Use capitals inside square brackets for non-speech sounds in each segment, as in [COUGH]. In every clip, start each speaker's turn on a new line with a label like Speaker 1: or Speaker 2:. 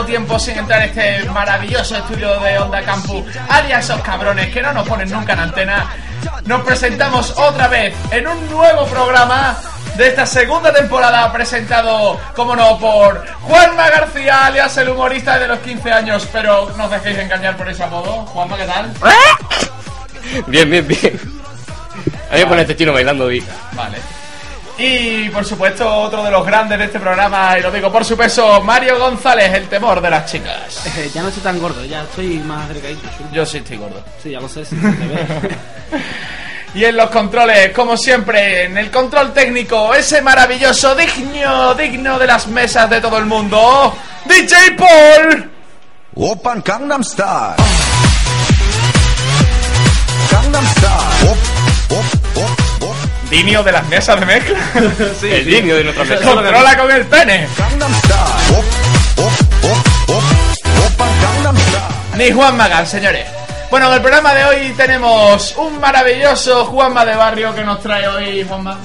Speaker 1: tiempo sin entrar en este maravilloso estudio de Onda Campus. Alias esos cabrones que no nos ponen nunca en antena. Nos presentamos otra vez en un nuevo programa de esta segunda temporada presentado, como no, por Juanma García, alias el humorista de los 15 años, pero no dejéis engañar por ese apodo. Juanma, ¿qué tal?
Speaker 2: Bien, bien, bien. A este chino bailando y...
Speaker 1: Y por supuesto, otro de los grandes de este programa, y lo digo por su peso, Mario González, el temor de las chicas. [LAUGHS]
Speaker 3: Eh, ya no estoy tan gordo, ya estoy más delgadito.
Speaker 1: Yo sí estoy gordo.
Speaker 3: Sí, ya lo sé, sí, [LAUGHS]
Speaker 1: Y en los controles, como siempre, en el control técnico, ese maravilloso, digno, digno de las mesas de todo el mundo, DJ Paul.
Speaker 4: Open Gangnam Style. Gangnam Style. Op, op
Speaker 1: niño de las mesas de mezcla. [LAUGHS]
Speaker 2: sí, el sí. de nuestra mesa.
Speaker 1: Controla con el pene. Ni Juan Magán, señores. Bueno, en el programa de hoy tenemos un maravilloso Juanma de Barrio que nos trae hoy Juanma.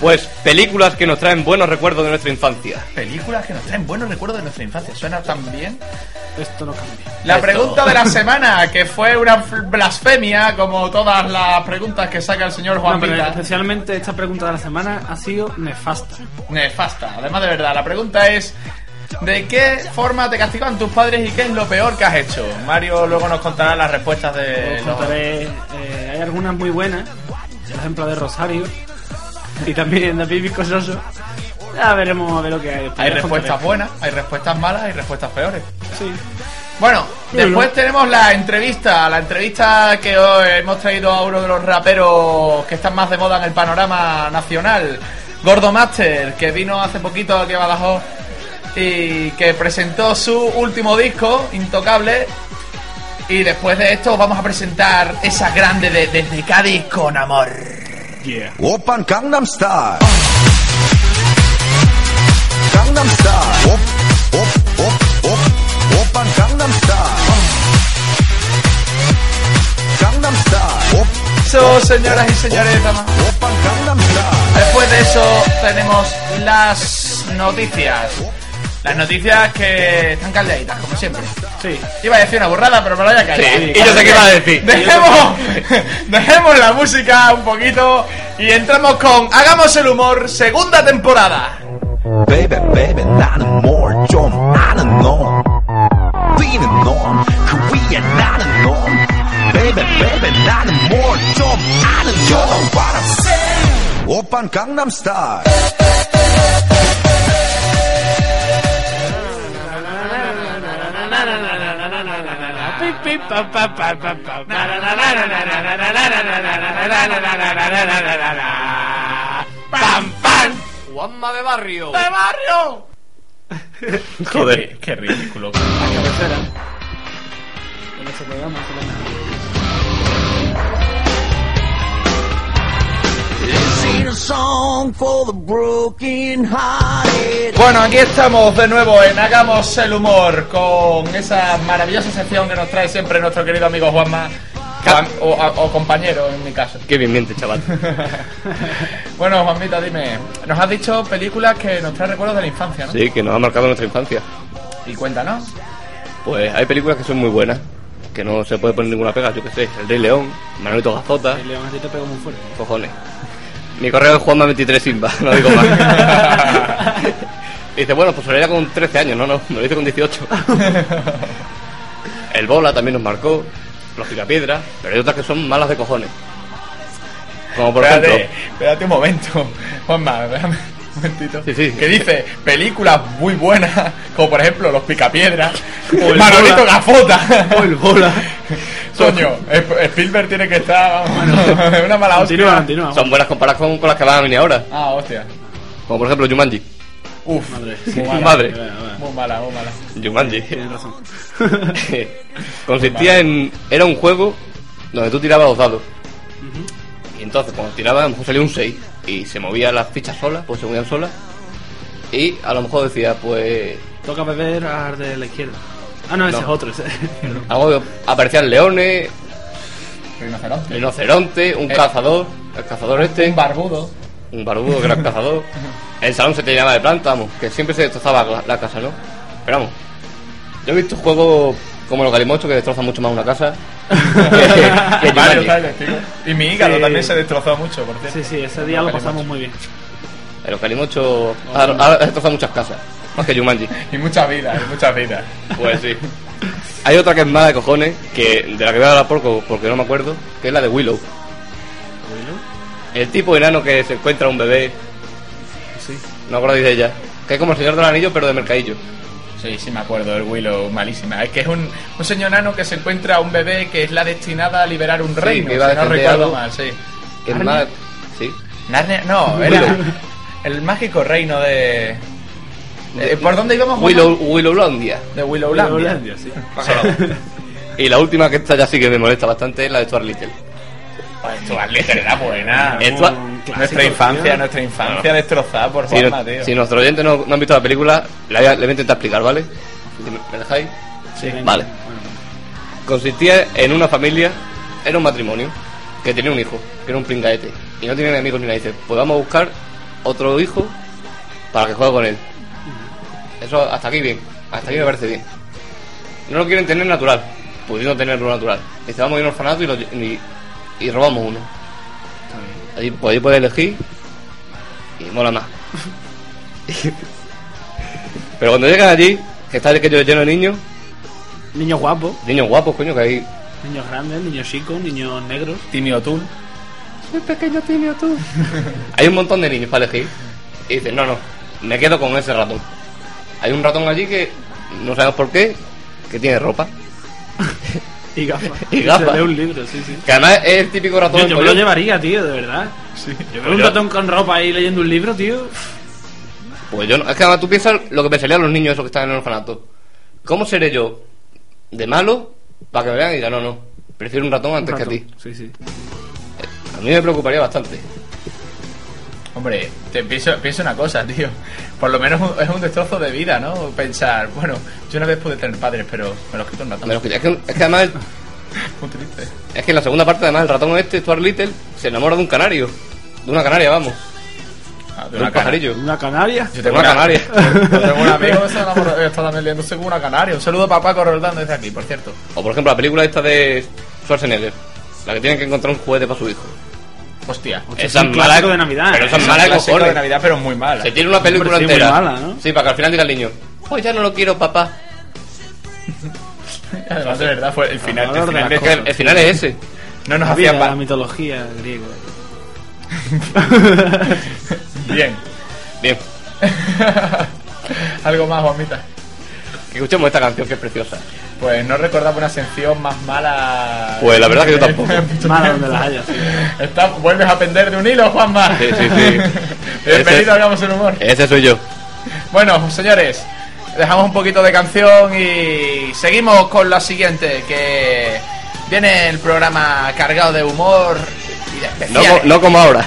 Speaker 2: Pues películas que nos traen buenos recuerdos de nuestra infancia.
Speaker 1: Películas que nos traen buenos recuerdos de nuestra infancia. Suena tan bien.
Speaker 3: Esto no cambia.
Speaker 1: La
Speaker 2: Esto.
Speaker 1: pregunta de la semana, que fue una blasfemia, como todas las preguntas que saca el señor Juan
Speaker 3: No, pero especialmente esta pregunta de la semana ha sido nefasta.
Speaker 1: Nefasta. Además, de verdad, la pregunta es: ¿de qué forma te castigan tus padres y qué es lo peor que has hecho? Mario luego nos contará las respuestas de.
Speaker 3: Os
Speaker 1: los-
Speaker 3: contaré, eh, hay algunas muy buenas, por ejemplo de Rosario y también de Pipi Cososo. Ya veremos a ver lo que hay.
Speaker 1: Hay respuestas buenas, hay respuestas malas, hay respuestas peores.
Speaker 3: Sí.
Speaker 1: Bueno, después tenemos la entrevista, la entrevista que hoy hemos traído a uno de los raperos que están más de moda en el panorama nacional, Gordo Master, que vino hace poquito aquí a Badajoz y que presentó su último disco, Intocable. Y después de esto vamos a presentar esa grande de Desde Cádiz con amor.
Speaker 4: 오빤 강남스타일 강남스타일 옵옵옵옵 오빤 강남스타일 강남스타일 옵
Speaker 1: Eso, señoras y señores, damas.
Speaker 4: 오빤 강남스타일
Speaker 1: Después de eso tenemos las noticias. Las noticias que están caldeaditas, como siempre.
Speaker 3: Sí.
Speaker 1: Iba a decir una burrada, pero me lo voy a callar.
Speaker 2: Sí, y yo sé qué iba a decir.
Speaker 1: Dejemos, [LAUGHS] dejemos la música un poquito y entramos con Hagamos el humor, segunda temporada.
Speaker 4: Baby baby 나는 뭘 좀 아는 놈 뛰는 놈그 위에 나는 놈 Baby baby 나는 뭘 좀 아는 놈 You know what I'm saying 오빤 강남스타일
Speaker 1: ¡Pam, pam!
Speaker 2: Juanma de Barrio.
Speaker 1: ¡De barrio!
Speaker 2: Joder.
Speaker 1: Qué, qué ridículo.
Speaker 3: cabecera. En este programa se llama.
Speaker 1: Bueno, aquí estamos de nuevo en Hagamos el humor con esa maravillosa sección que nos trae siempre nuestro querido amigo Juanma. Juan- o, o compañero en mi caso.
Speaker 2: Qué bien miente, chaval. [LAUGHS]
Speaker 1: Bueno, Juanmita, dime, nos has dicho películas que nos traen recuerdos de la infancia, ¿no?
Speaker 2: Sí, que nos ha marcado nuestra infancia.
Speaker 1: Y cuéntanos.
Speaker 2: Pues hay películas que son muy buenas, que no se puede poner ninguna pega, yo que sé. El Rey León, Manolito Gazota,
Speaker 3: El león a ti te pegó muy fuerte.
Speaker 2: cojones. Mi correo es Juanma23 Simba, no digo más. Y [LAUGHS] dice, bueno, pues lo haría con 13 años, no, no, me lo hice con 18. [LAUGHS] El Bola también nos marcó, los Picapiedras, pero hay otras que son malas de cojones. Como por
Speaker 1: espérate,
Speaker 2: ejemplo,
Speaker 1: espérate un momento. Juanma, déjame un momentito.
Speaker 2: Sí, sí.
Speaker 1: Que dice películas muy buenas, como por ejemplo Los Picapiedras,
Speaker 3: O el
Speaker 1: Manolito. Gafota.
Speaker 3: O el bola. [LAUGHS]
Speaker 1: Coño, Sp- Spielberg tiene que estar. vamos, [LAUGHS] una mala hostia.
Speaker 3: Continúa, continúa.
Speaker 2: son buenas comparadas con, con las que van a venir ahora.
Speaker 1: Ah, hostia.
Speaker 2: Como por ejemplo Jumanji.
Speaker 1: Uf,
Speaker 3: Madre.
Speaker 1: muy mala.
Speaker 2: Madre.
Speaker 3: Vale, vale.
Speaker 1: Muy mala, muy mala.
Speaker 2: Jumanji.
Speaker 3: Tienes razón. [LAUGHS]
Speaker 2: Consistía en. Era un juego donde tú tirabas los dados. Y entonces, cuando tirabas, a lo mejor salía un 6 y se movían las fichas solas, pues se movían solas. Y a lo mejor decía, pues.
Speaker 3: Toca beber al de la izquierda. Ah, no, ese
Speaker 2: No.
Speaker 3: es otro. ese.
Speaker 2: Algo aparecían leones,
Speaker 1: Rinoceronte.
Speaker 2: rinoceronte, un
Speaker 1: Eh.
Speaker 2: cazador, el cazador este,
Speaker 1: Un barbudo.
Speaker 2: un barbudo que era el cazador. [LAUGHS] El salón se te llenaba de planta, vamos, que siempre se destrozaba la, la casa, ¿no? Pero vamos, yo he visto juegos como los Galimocho que destrozan mucho más una casa [LAUGHS] que, que
Speaker 1: Mario,
Speaker 2: Jumanji.
Speaker 1: ¿sabes, tío? Y mi hígado
Speaker 3: Sí.
Speaker 1: también se destrozó mucho, por cierto.
Speaker 3: Sí, sí, ese día lo pasamos muy bien.
Speaker 2: Los Calimocho ha, ha destrozado muchas casas, más que Jumanji.
Speaker 1: Y mucha vida, y muchas vidas.
Speaker 2: Pues sí. [LAUGHS] Hay otra que es mala de cojones, que de la que voy a hablar poco porque no me acuerdo, que es la de Willow. El tipo enano que se encuentra un bebé,
Speaker 3: Sí.
Speaker 2: no acordáis de ella, que es como el señor del anillo pero de mercadillo.
Speaker 1: Sí, sí me acuerdo, el Willow, malísima. Es que es un, un señor nano que se encuentra a un bebé que es la destinada a liberar un reino,
Speaker 2: que iba
Speaker 1: si no recuerdo mal, sí.
Speaker 2: Que es
Speaker 3: ¿Narnia?
Speaker 2: más... Sí.
Speaker 1: Narnia, no, era el mágico reino de... de- ¿Por dónde íbamos?
Speaker 2: Willow, Willowlandia.
Speaker 1: De Willowlandia.
Speaker 3: Hollandia, sí.
Speaker 2: Y la última que esta ya sí que me molesta bastante es la de Stuart Little.
Speaker 1: Stuart Little era buena.
Speaker 2: Stuart-
Speaker 1: Nuestra infancia,
Speaker 3: tío.
Speaker 1: nuestra infancia destrozada por
Speaker 2: Si,
Speaker 1: Juanma,
Speaker 2: no-
Speaker 1: tío.
Speaker 2: si nuestros oyentes no, no han visto la película, la voy a- le voy a intentar explicar, ¿vale? Si ¿Me me dejáis?
Speaker 3: Sí.
Speaker 2: Vale.
Speaker 3: Bueno,
Speaker 2: Consistía en una familia, era un matrimonio, que tenía un hijo, que era un pringaete, y no tenía ni amigos ni nada. Dice, pues vamos a buscar otro hijo para que juegue con él. Eso hasta aquí bien, hasta aquí me parece bien. No lo quieren tener natural, pudiendo tenerlo natural. Dice, vamos a ir a un orfanato y, lo- y- y robamos uno. Ahí, pues ahí puedes elegir y mola más. [LAUGHS] Pero cuando llegan allí, que está aquello lleno de niños,
Speaker 3: Niños guapos,
Speaker 2: niños guapos, coño, que hay
Speaker 3: niños grandes, niños chicos, niños negros.
Speaker 1: Timmy O'Toole.
Speaker 2: Soy pequeño tímido tú. [LAUGHS] Hay un montón de niños para elegir. Y dicen, no, no, me quedo con ese ratón. Hay un ratón allí que no sabemos por qué, que tiene ropa. [LAUGHS]
Speaker 3: Y gafas.
Speaker 2: Y gafas.
Speaker 3: Se lee un libro, sí, sí.
Speaker 2: Que además es el típico ratón.
Speaker 3: Yo, yo me lo llevaría, tío, de verdad. Yo veo un
Speaker 2: yo-
Speaker 3: ratón con ropa ahí leyendo un libro, tío.
Speaker 2: Pues yo no, es que además tú piensas lo que pensarían los niños esos que están en el orfanato. ¿Cómo seré yo de malo para que me vean y digan, no, no, prefiero un ratón antes
Speaker 3: Un
Speaker 2: que a ti?
Speaker 3: Sí, sí.
Speaker 2: A mí me preocuparía bastante.
Speaker 1: Hombre, te pienso, pienso una cosa, tío. Por lo menos es un destrozo de vida, ¿no? Pensar, bueno, yo una vez pude tener padres, pero me los quito un ratón.
Speaker 2: Es, que, es que además, [LAUGHS]
Speaker 1: Muy triste.
Speaker 2: es que en la segunda parte además el ratón este, Stuart Little, se enamora de un canario. De una canaria, vamos.
Speaker 1: Ah, de
Speaker 2: De
Speaker 1: una
Speaker 2: un
Speaker 1: cana-
Speaker 2: pajarillo.
Speaker 3: Una canaria.
Speaker 1: Yo
Speaker 2: De una canaria. [LAUGHS]
Speaker 1: Yo tengo un amigo que [LAUGHS] se enamoró- está también leyéndose con una canaria. Un saludo para Paco Roldán desde aquí, por cierto.
Speaker 2: O por ejemplo la película esta de Schwarzenegger, la que tienen que encontrar un juguete para su hijo.
Speaker 1: Hostia.
Speaker 3: Es un clásico de Navidad.
Speaker 2: pero
Speaker 3: ¿eh?
Speaker 2: es
Speaker 1: Es
Speaker 2: mala de
Speaker 1: clásico
Speaker 2: cojones.
Speaker 1: de Navidad, pero muy mala.
Speaker 2: Se tiene una película
Speaker 3: Hombre, sí,
Speaker 2: entera.
Speaker 3: muy mala, ¿no?
Speaker 2: Sí, para que al final diga el niño, pues ya no lo quiero, papá. [LAUGHS]
Speaker 1: Además, de verdad, fue el final. El final, es
Speaker 2: Es
Speaker 1: que
Speaker 2: que el, el final es ese.
Speaker 1: no nos hacían
Speaker 3: la mitología griega. [LAUGHS]
Speaker 1: Bien.
Speaker 2: Bien, [LAUGHS]
Speaker 1: Algo más, Juanmita.
Speaker 2: que escuchemos esta canción que es preciosa.
Speaker 1: Pues no recordaba una sección más mala.
Speaker 2: Pues la verdad que yo tampoco. [LAUGHS]
Speaker 3: Mala donde las haya, sí.
Speaker 1: Está, vuelves a pender de un hilo, Juanma.
Speaker 2: Sí, sí, sí. [LAUGHS]
Speaker 1: Bienvenido
Speaker 2: Ese-
Speaker 1: a Hagamos el Humor.
Speaker 2: Ese soy yo.
Speaker 1: Bueno, señores, dejamos un poquito de canción y seguimos con la siguiente, que viene el programa cargado de humor y de
Speaker 2: No,
Speaker 1: especiales.
Speaker 2: co- no como ahora.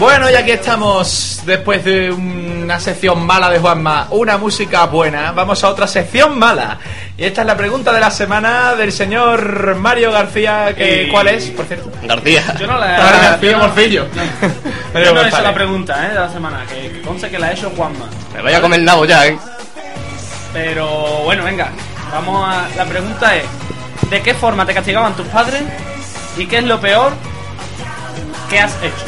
Speaker 1: Bueno, y aquí estamos después de una sección mala de Juanma, una música buena. Vamos a otra sección mala. Y esta es la pregunta de la semana del señor Mario García. Que,
Speaker 3: Y-
Speaker 1: ¿Cuál es, por cierto?
Speaker 2: García.
Speaker 3: Yo no la
Speaker 1: Mario García
Speaker 3: yo no-
Speaker 1: Morcillo. [LAUGHS]
Speaker 3: Yo no he hecho la pregunta, ¿eh? De la semana, que, que conste que la ha hecho Juanma.
Speaker 2: Me vaya a comer el nabo ya, ¿eh?
Speaker 3: Pero bueno, venga, vamos a. La pregunta es: ¿de qué forma te castigaban tus padres? ¿Y qué es lo peor que has hecho?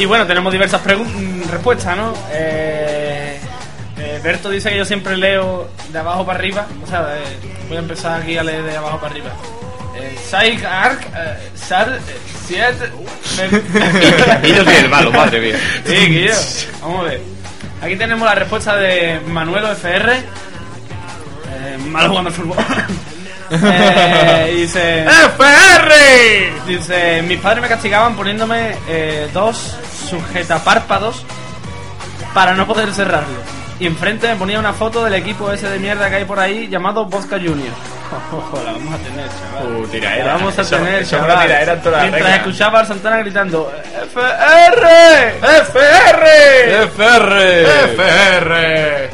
Speaker 3: Y bueno, tenemos diversas mm, respuestas, ¿no? Eh, eh, Berto dice que yo siempre leo de abajo para arriba. O sea, eh, voy a empezar aquí a leer de abajo para arriba. Eh, Psych Arc, eh, Sar, eh, Siet.
Speaker 2: Y yo soy el malo, [LAUGHS] madre mía.
Speaker 3: Sí, Guillo. Vamos a ver. Aquí tenemos la respuesta de Manuelo FR. Eh, malo jugando al fútbol. [LAUGHS] Eh, dice.
Speaker 1: ¡FR!
Speaker 3: Dice, mis padres me castigaban poniéndome eh, dos sujetapárpados para no poder cerrarlo. Y enfrente me ponía una foto del equipo ese de mierda que hay por ahí llamado Bosca Junior. [LAUGHS] La vamos a tener, chaval.
Speaker 1: Uh, tiraera.
Speaker 3: La vamos a
Speaker 1: Eso-
Speaker 3: tener,
Speaker 1: eso
Speaker 3: chaval.
Speaker 1: una tiraera en toda la
Speaker 3: Mientras
Speaker 1: regla.
Speaker 3: escuchaba a Santana gritando ¡FR!
Speaker 1: ¡FR!
Speaker 2: ¡FR!
Speaker 1: ¡FR!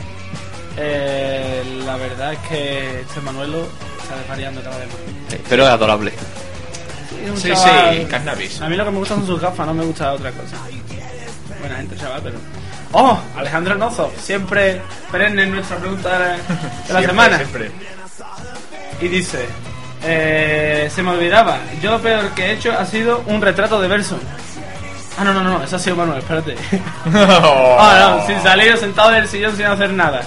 Speaker 3: Verdad es que este Manuelo está desvariando cada vez más.
Speaker 2: Pero es adorable.
Speaker 1: Sí,
Speaker 3: chaval-
Speaker 1: sí, cannabis.
Speaker 3: A mí lo que me gustan son sus gafas, no me gusta otra cosa. Buena gente, chaval, pero. ¡Oh! Alejandro Nozo, siempre perenne en nuestra pregunta de la, [LAUGHS]
Speaker 1: Siempre,
Speaker 3: semana.
Speaker 1: siempre.
Speaker 3: Y dice: eh, Se me olvidaba, yo lo peor que he hecho ha sido un retrato de verso. Ah, no, no, no, eso ha sido Manuel, espérate. [LAUGHS] Ah, no, sin salir, sentado en el sillón sin hacer nada.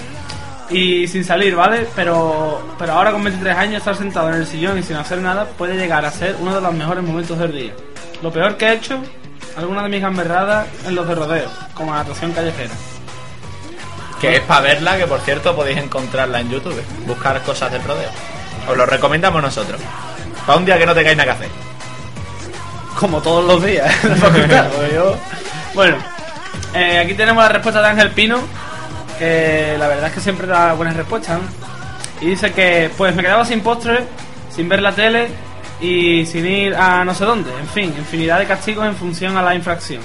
Speaker 3: Y sin salir, ¿vale? Pero, pero ahora con 23 años estar sentado en el sillón y sin hacer nada puede llegar a ser uno de los mejores momentos del día. Lo peor que he hecho, alguna de mis gamberradas en los de rodeo, como natación callejera.
Speaker 1: Que es para verla, que por cierto podéis encontrarla en YouTube. Buscar cosas del rodeo. Os lo recomendamos nosotros. Para un día que no tengáis nada que hacer.
Speaker 3: Como todos los días [LAUGHS] la yo- Bueno, eh, aquí tenemos la respuesta de Ángel Pino, que la verdad es que siempre da buenas respuestas. Y dice que pues me quedaba sin postre, sin ver la tele y sin ir a no sé dónde. En fin, infinidad de castigos en función a la infracción.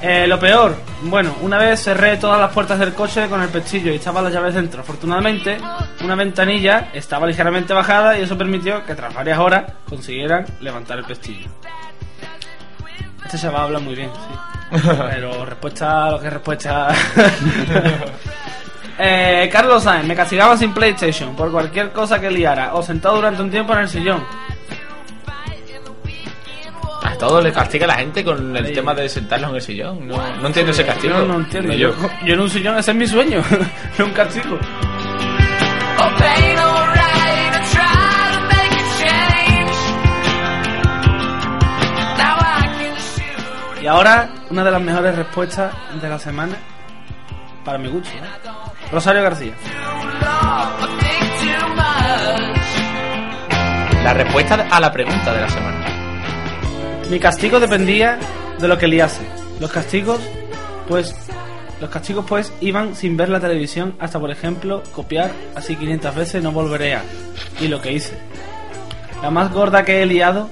Speaker 3: Eh, lo peor, bueno, una vez cerré todas las puertas del coche con el pestillo y estaban las llaves dentro. Afortunadamente, una ventanilla estaba ligeramente bajada y eso permitió que tras varias horas consiguieran levantar el pestillo. Este chaval habla muy bien, sí. Pero respuesta a lo que es respuesta. [LAUGHS] eh, Carlos Sainz, me castigaban sin PlayStation por cualquier cosa que liara o sentado durante un tiempo en el sillón.
Speaker 1: A todo le castiga la gente con el
Speaker 3: Sí.
Speaker 1: tema de sentarlos en el sillón. No, no entiendo ese castigo.
Speaker 3: Yo no entiendo. Yo,
Speaker 1: yo.
Speaker 3: yo en un sillón, ese es mi sueño. no [LAUGHS] un castigo. Y ahora, una de las mejores respuestas de la semana, para mi gusto, ¿eh? Rosario García.
Speaker 1: La respuesta a la pregunta de la semana.
Speaker 3: Mi castigo dependía de lo que liase. Los castigos, pues, los castigos pues iban sin ver la televisión hasta, por ejemplo, copiar así 500 veces no volveré a. Y lo que hice. La más gorda que he liado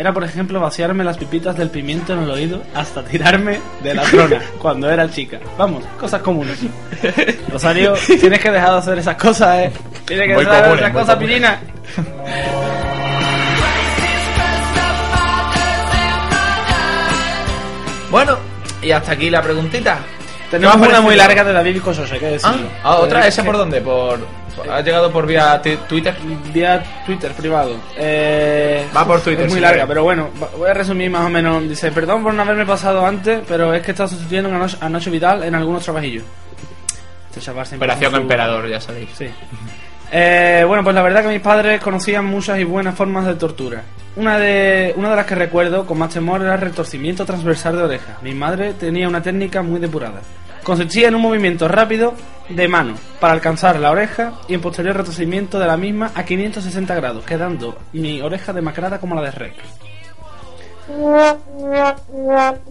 Speaker 3: era, por ejemplo, vaciarme las pipitas del pimiento en el oído hasta tirarme de la trona [LAUGHS] cuando era chica. Vamos, cosas comunes. [LAUGHS] Rosario, tienes que dejar de hacer esas cosas, eh. Tienes que dejar de hacer esas cosas, pirina.
Speaker 1: Bueno, y hasta aquí la preguntita.
Speaker 3: Tenemos
Speaker 1: ¿Qué os ha
Speaker 3: una muy larga de David Cosose, que
Speaker 1: Ah,
Speaker 3: decirlo.
Speaker 1: ah, otra,
Speaker 3: Eh,
Speaker 1: ¿esa
Speaker 3: que-
Speaker 1: por dónde? Por, ¿Ha llegado por vía Twitter?
Speaker 3: Vía Twitter privado. Eh,
Speaker 1: Va por Twitter,
Speaker 3: Es muy larga, pero bueno, voy a resumir más o menos. Dice, perdón por no haberme pasado antes, pero es que está sustituyendo a Nacho, Vidal en algunos trabajillos. Este chaval
Speaker 1: Operación
Speaker 3: su-
Speaker 1: Emperador, ya sabéis.
Speaker 3: Sí. [LAUGHS] Eh, bueno, pues la verdad que mis padres conocían muchas y buenas formas de tortura. Una de, una de las que recuerdo con más temor era el retorcimiento transversal de orejas. Mi madre tenía una técnica muy depurada. Consistía en un movimiento rápido de mano para alcanzar la oreja y en posterior retrocedimiento de la misma a 560 grados, quedando mi oreja demacrada como la de Rec.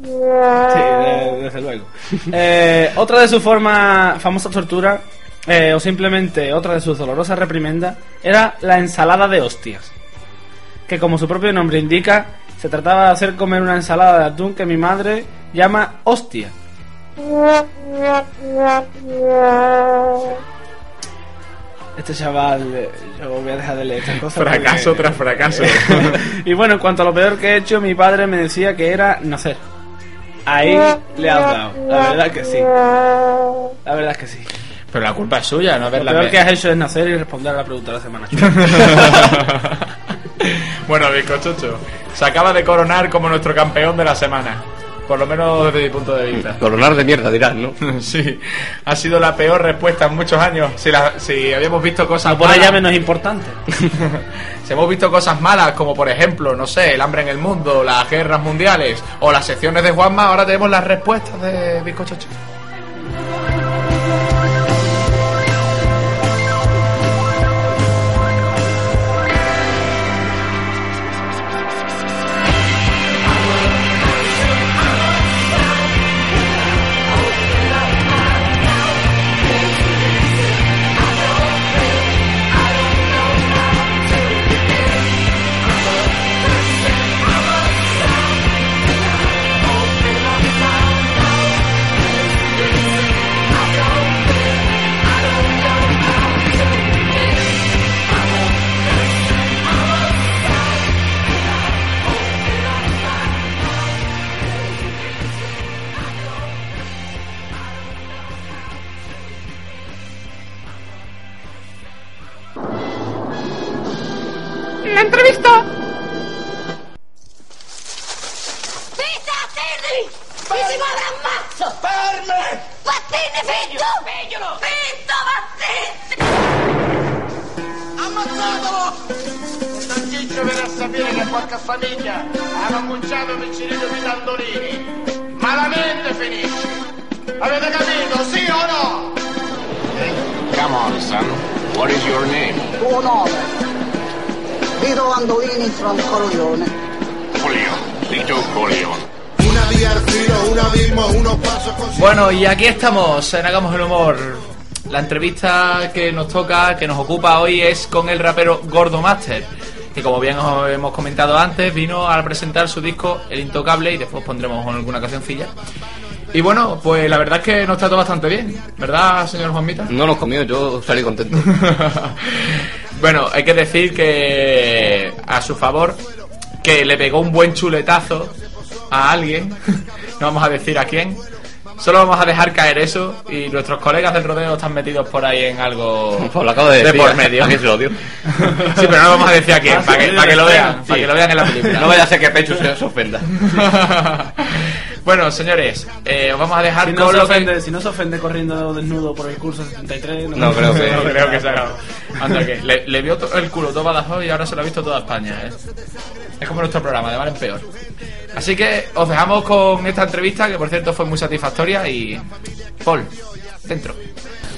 Speaker 3: Sí, de- desde luego. Eh, otra de sus formas, famosas torturas, eh, o simplemente otra de sus dolorosas reprimendas, era la ensalada de hostias. Que como su propio nombre indica, se trataba de hacer comer una ensalada de atún que mi madre llama hostia. Este chaval, eh, yo voy a dejar de leer estas cosas.
Speaker 1: Fracaso
Speaker 3: porque-
Speaker 1: tras fracaso. [LAUGHS]
Speaker 3: y bueno, en cuanto a lo peor que he hecho, mi padre me decía que era nacer. Ahí le has dado. La verdad que sí. La verdad que sí.
Speaker 1: Pero la culpa es suya, no
Speaker 3: Lo
Speaker 1: haberla
Speaker 3: peor
Speaker 1: me-
Speaker 3: que has hecho es nacer y responder a la pregunta de la semana. [LAUGHS]
Speaker 1: bueno, bizcochocho, se acaba de coronar como nuestro campeón de la semana. Por lo menos desde mi punto de vista.
Speaker 2: Coronar de mierda, dirás, ¿no? [LAUGHS]
Speaker 1: Sí, ha sido la peor respuesta en muchos años. Si, la- si habíamos visto cosas
Speaker 3: No por
Speaker 1: malas,
Speaker 3: ella menos importante. [LAUGHS]
Speaker 1: si hemos visto cosas malas, como por ejemplo, no sé, el hambre en el mundo, las guerras mundiales o las secciones de Juanma, ahora tenemos las respuestas de Bizcochocho. Aquí estamos en Hagamos el Humor. La entrevista que nos toca, que nos ocupa hoy, es con el rapero Gordo Master. Que como bien os hemos comentado antes, vino a presentar su disco El Intocable y después pondremos alguna cancioncilla. Y bueno, pues la verdad es que nos trató bastante bien, ¿verdad, señor Juanmita?
Speaker 2: No nos comió, yo salí contento. [LAUGHS]
Speaker 1: bueno, hay que decir que a su favor que le pegó un buen chuletazo a alguien, [LAUGHS] no vamos a decir a quién. Solo vamos a dejar caer eso y nuestros colegas del rodeo están metidos por ahí en algo [LAUGHS]
Speaker 2: Pues lo acabo de decir.
Speaker 1: por [LAUGHS] medio.
Speaker 2: ¿A quién se lo?
Speaker 1: Sí, pero no vamos a decir a quién,
Speaker 3: Ah,
Speaker 1: para que, para que lo vean,
Speaker 3: sí.
Speaker 1: para que lo vean en la película.
Speaker 2: No vaya a ser que Pechu se se ofenda. [LAUGHS]
Speaker 1: bueno, señores, eh, os vamos a dejar
Speaker 3: Si no,
Speaker 1: con que-
Speaker 3: ofende, si no se ofende corriendo desnudo por el curso 73,
Speaker 2: No creo que- [LAUGHS]
Speaker 1: No creo que se haga. Anda, que le, le vio el culo todo Badajoz y ahora se lo ha visto toda España, ¿eh? Es como nuestro programa, de mal en peor. Así que os dejamos con esta entrevista, que por cierto fue muy satisfactoria y... Paul, dentro.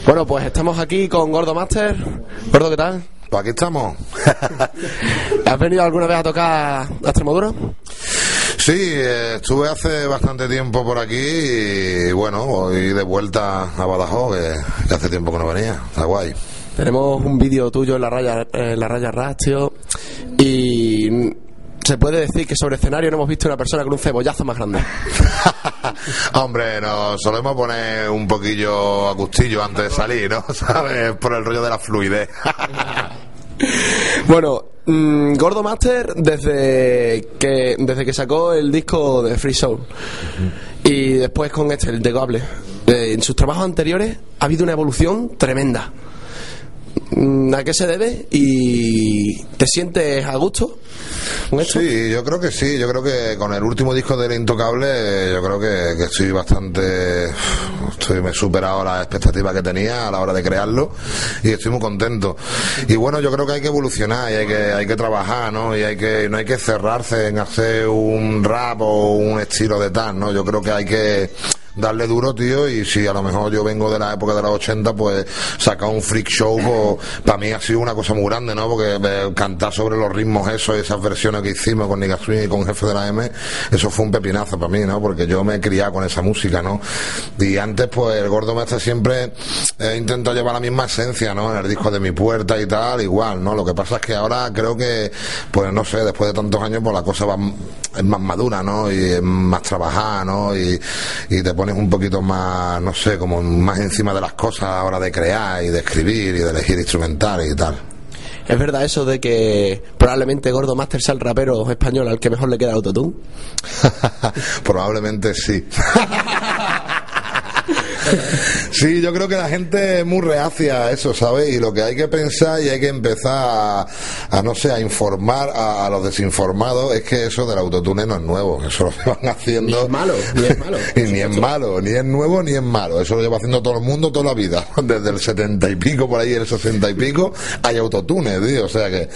Speaker 5: Bueno, pues estamos aquí con Gordo Master. Gordo, ¿qué tal?
Speaker 6: Pues aquí estamos. [LAUGHS]
Speaker 5: ¿Has venido alguna vez a tocar a Extremadura?
Speaker 6: Sí, eh, estuve hace bastante tiempo por aquí y bueno, voy de vuelta a Badajoz, que, que hace tiempo que no venía. Está guay.
Speaker 5: Tenemos un vídeo tuyo en la raya, en la raya Rastio y se puede decir que sobre escenario no hemos visto una persona con un cebollazo más grande. [LAUGHS]
Speaker 6: Hombre, nos solemos poner un poquillo a gustillo antes de salir, ¿no? [LAUGHS] ¿Sabes? Por el rollo de la fluidez. [LAUGHS]
Speaker 5: Bueno, mm, Gordo Master desde que desde que sacó el disco de Free Soul. Y después con este, el de Gable, eh, en sus trabajos anteriores ha habido una evolución tremenda. Mm, ¿A qué se debe? ¿Y te sientes a gusto?
Speaker 6: Sí, yo creo que sí. Yo creo que con el último disco del Intocable, yo creo que, que estoy bastante. Estoy, me he superado las expectativas que tenía a la hora de crearlo y estoy muy contento. Y bueno, yo creo que hay que evolucionar y hay que, hay que trabajar, ¿no? Y hay que, no hay que cerrarse en hacer un rap o un estilo de tal, ¿no? Yo creo que hay que darle duro, tío, y si a lo mejor yo vengo de la época de los 80, pues sacar un freak show, pues, para mí ha sido una cosa muy grande, ¿no? Porque eh, cantar sobre los ritmos esos, esas versiones que hicimos con Nick y con Jefe de la M, eso fue un pepinazo para mí, ¿no? Porque yo me he criado con esa música, ¿no? Y antes, pues, el Gordo Mestre siempre he intentado llevar la misma esencia, ¿no? En el disco de Mi Puerta y tal, igual, ¿no? Lo que pasa es que ahora creo que, pues, no sé, después de tantos años, pues la cosa va, es más madura, ¿no? Y es más trabajada, ¿no? Y, y pones un poquito más, no sé, como más encima de las cosas a la hora de crear y de escribir y de elegir instrumentales y tal.
Speaker 5: ¿Es verdad eso de que probablemente Gordo Master sea el rapero español al que mejor le queda autotune? [LAUGHS]
Speaker 6: Probablemente sí. [LAUGHS] Sí, yo creo que la gente es muy reacia a eso, ¿sabes? Y lo que hay que pensar y hay que empezar a, a, no sé, a informar a, a los desinformados es que eso del autotune no es nuevo. [LAUGHS] Eso lo van haciendo.
Speaker 5: Ni es malo, ni es malo. [LAUGHS]
Speaker 6: y ni es malo, ni es nuevo ni es malo. Eso lo lleva haciendo todo el mundo toda la vida. [LAUGHS] Desde el setenta y pico, por ahí, el sesenta y pico, hay autotune, tío. O sea que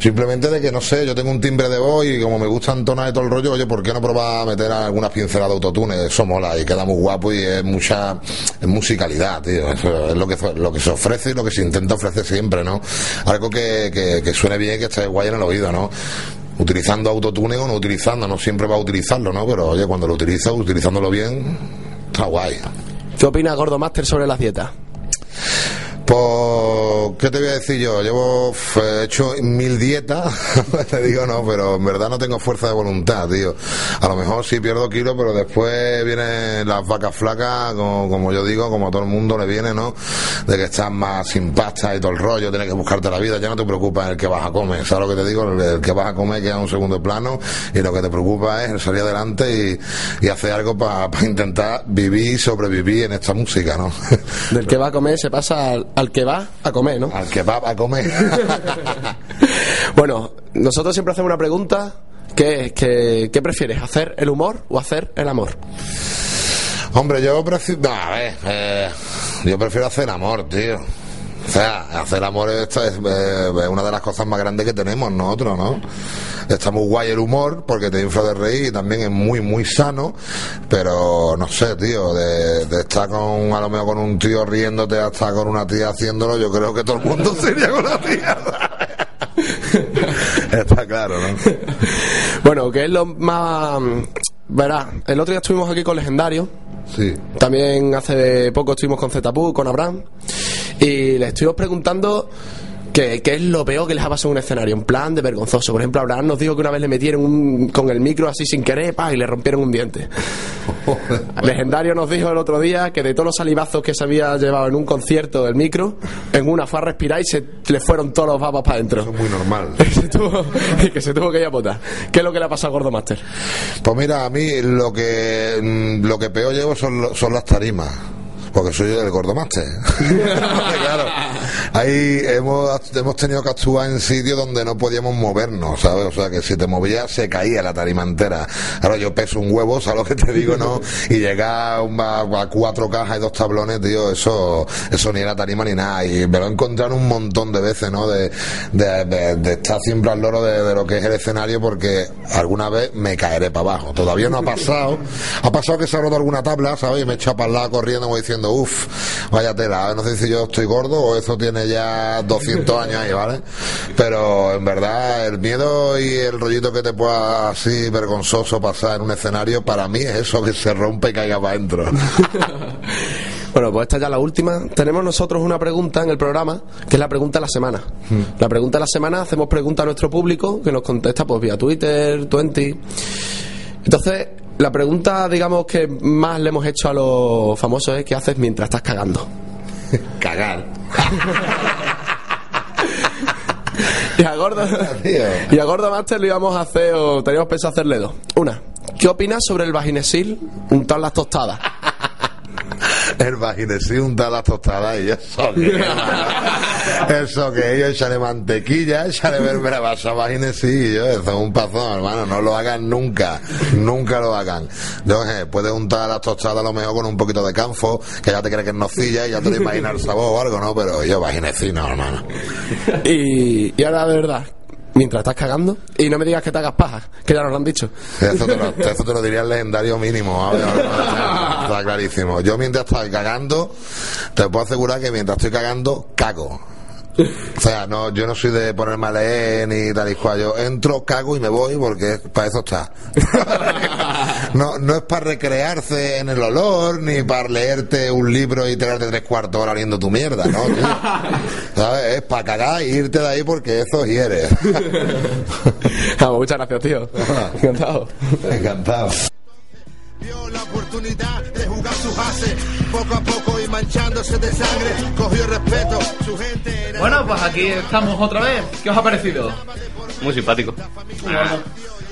Speaker 6: simplemente de que, no sé, yo tengo un timbre de voz y como me gusta entonar de todo el rollo, oye, ¿por qué no probar a meter algunas pinceladas de autotune? Eso mola y queda muy guapo y es mucha es musicalidad, tío. Eso es lo que, lo que se ofrece y lo que se intenta ofrecer siempre, ¿no? Algo que, que, que suene bien y que esté guay en el oído, ¿no? Utilizando autotune o no utilizando, no siempre va a utilizarlo, ¿no? Pero oye, cuando lo utilizas, utilizándolo bien, está guay.
Speaker 5: ¿Qué opina Gordo Master sobre las dietas?
Speaker 6: Pues, ¿qué te voy a decir yo? Llevo hecho mil dietas, [LAUGHS] te digo no, pero en verdad no tengo fuerza de voluntad, tío. A lo mejor sí pierdo kilos, pero después vienen las vacas flacas, como, como yo digo, como a todo el mundo le viene, ¿no? De que estás más sin pasta y todo el rollo, tienes que buscarte la vida, ya no te preocupa el que vas a comer, ¿sabes lo que te digo? El, el que vas a comer queda en un segundo plano y lo que te preocupa es salir adelante y, y hacer algo para intentar vivir y sobrevivir en esta música, ¿no?
Speaker 5: Del que va a comer se pasa al que va a comer, ¿no?
Speaker 6: Al que va a comer. [LAUGHS]
Speaker 5: Bueno, nosotros siempre hacemos una pregunta que es que, ¿qué prefieres? ¿Hacer el humor o hacer el amor?
Speaker 6: Hombre, yo prefiero. no, a ver, eh, yo prefiero hacer amor, tío. O sea, hacer amor esto es, eh, es una de las cosas más grandes que tenemos nosotros, ¿no? Está muy guay el humor porque te infla de reír y también es muy, muy sano, pero no sé, tío, de, de estar con, a lo mejor con un tío riéndote hasta con una tía haciéndolo, yo creo que todo el mundo [LAUGHS] sería con la tía. ¿sabes? [LAUGHS] Está claro, ¿no?
Speaker 5: Bueno, que es lo más... Verá, el otro día estuvimos aquí con Legendario,
Speaker 6: Sí.
Speaker 5: también hace poco estuvimos con Zetapu, con Abraham, y le estuvimos preguntando que, qué es lo peor que les ha pasado en un escenario, en plan de vergonzoso. Por ejemplo, Abraham nos dijo que una vez le metieron un- con el micro así sin querer pa, y le rompieron un diente. [LAUGHS] Legendario nos dijo el otro día que de todos los salivazos que se había llevado en un concierto del micro, en una fue a respirar y se le fueron todos los babas para adentro.
Speaker 6: Eso es muy normal. [LAUGHS]
Speaker 5: Y se tuvo- y que se tuvo que ir a botar. ¿Qué es lo que le ha pasado a Gordo Master?
Speaker 6: Pues mira, a mí lo que mm, lo que peor llevo son, son las tarimas. Porque soy el gordomaster. [LAUGHS] claro. Ahí hemos, hemos tenido que actuar en sitios donde no podíamos movernos, ¿sabes? O sea, que si te movías se caía la tarima entera. Ahora yo peso un huevo, ¿sabes lo que te digo, no? [LAUGHS] Y llegar a, cuatro cajas y dos tablones, tío, eso, eso ni era tarima ni nada. Y me lo he encontrado un montón de veces, ¿no? De, de, de- de estar siempre al loro de, de lo que es el escenario porque alguna vez me caeré para abajo. Todavía no ha pasado. Ha pasado que se ha roto alguna tabla, ¿sabes? Y me he echado para el lado corriendo como diciendo, uff, vaya tela. No sé si yo estoy gordo o eso tiene ya 200 años ahí, ¿vale? Pero en verdad el miedo y el rollito que te pueda así vergonzoso pasar en un escenario, para mí es eso, que se rompe y caiga para adentro. [LAUGHS]
Speaker 5: Bueno, pues esta ya la última. Tenemos nosotros una pregunta en el programa, que es la pregunta de la semana. La pregunta de la semana, hacemos pregunta a nuestro público, que nos contesta pues vía Twitter, Twenty. Entonces, la pregunta, digamos, que más le hemos hecho a los famosos es ¿qué haces mientras estás cagando? [LAUGHS]
Speaker 6: Cagar. [LAUGHS]
Speaker 5: Y a Gordo, [LAUGHS] y a Gordo Master le íbamos a hacer, o teníamos pensado hacerle dos. Una, ¿qué opinas sobre el vaginesil untar las tostadas?
Speaker 6: El vaginesí unta las tostadas y eso que eso que ellos echarle mantequilla, echarle verbena basa vaginesí y yo, eso es un pazón, hermano, no lo hagan nunca, nunca lo hagan. Yo eh, puedes untar las tostadas a lo mejor con un poquito de canfo, que ya te crees que es nocilla y ya te lo imaginas el sabor o algo, ¿no? Pero yo vaginesí no, hermano.
Speaker 5: Y, y ahora de verdad, mientras estás cagando, y no me digas que te hagas pajas, que ya nos lo han dicho.
Speaker 6: Eso te lo, [LAUGHS] eso te lo diría el legendario mínimo. ¿vale? Está clarísimo. Yo mientras estoy cagando, te puedo asegurar que mientras estoy cagando, cago. O sea, no, yo no soy de ponerme a leer ni tal y cual. Yo entro, cago y me voy porque para eso está. [LAUGHS] no, no es para recrearse en el olor ni para leerte un libro y tirarte tres cuartos hora oliendo tu mierda, ¿no? [LAUGHS] ¿Sabes? Es para cagar e irte de ahí porque eso hiere.
Speaker 5: Vamos, [LAUGHS] muchas gracias, tío. Encantado.
Speaker 6: Encantado.
Speaker 7: Vio la oportunidad de jugar su base, poco a poco y manchándose de sangre, cogió respeto, su gente era...
Speaker 1: Bueno, pues aquí estamos otra vez. ¿Qué os ha parecido?
Speaker 2: Muy simpático.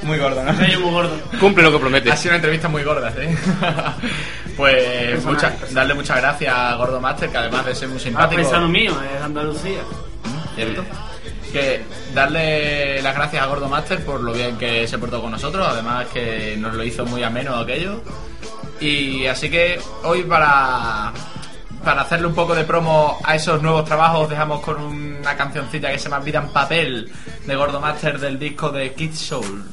Speaker 1: Muy gordo,
Speaker 3: muy gordo.
Speaker 2: Cumple lo que promete.
Speaker 1: Ha sido una entrevista muy gorda, ¿eh? [LAUGHS] pues mucha- darle muchas gracias a Gordo Master, que además de ser muy
Speaker 3: Ah,
Speaker 1: simpático,
Speaker 3: pensando mío, es Andalucía.
Speaker 1: ¿cierto? Que darle las gracias a Gordo Master por lo bien que se portó con nosotros, además que nos lo hizo muy ameno aquello. Y así que hoy para para hacerle un poco de promo a esos nuevos trabajos dejamos con una cancioncita que se llama Vida en papel de Gordo Master del disco de Kid Soul.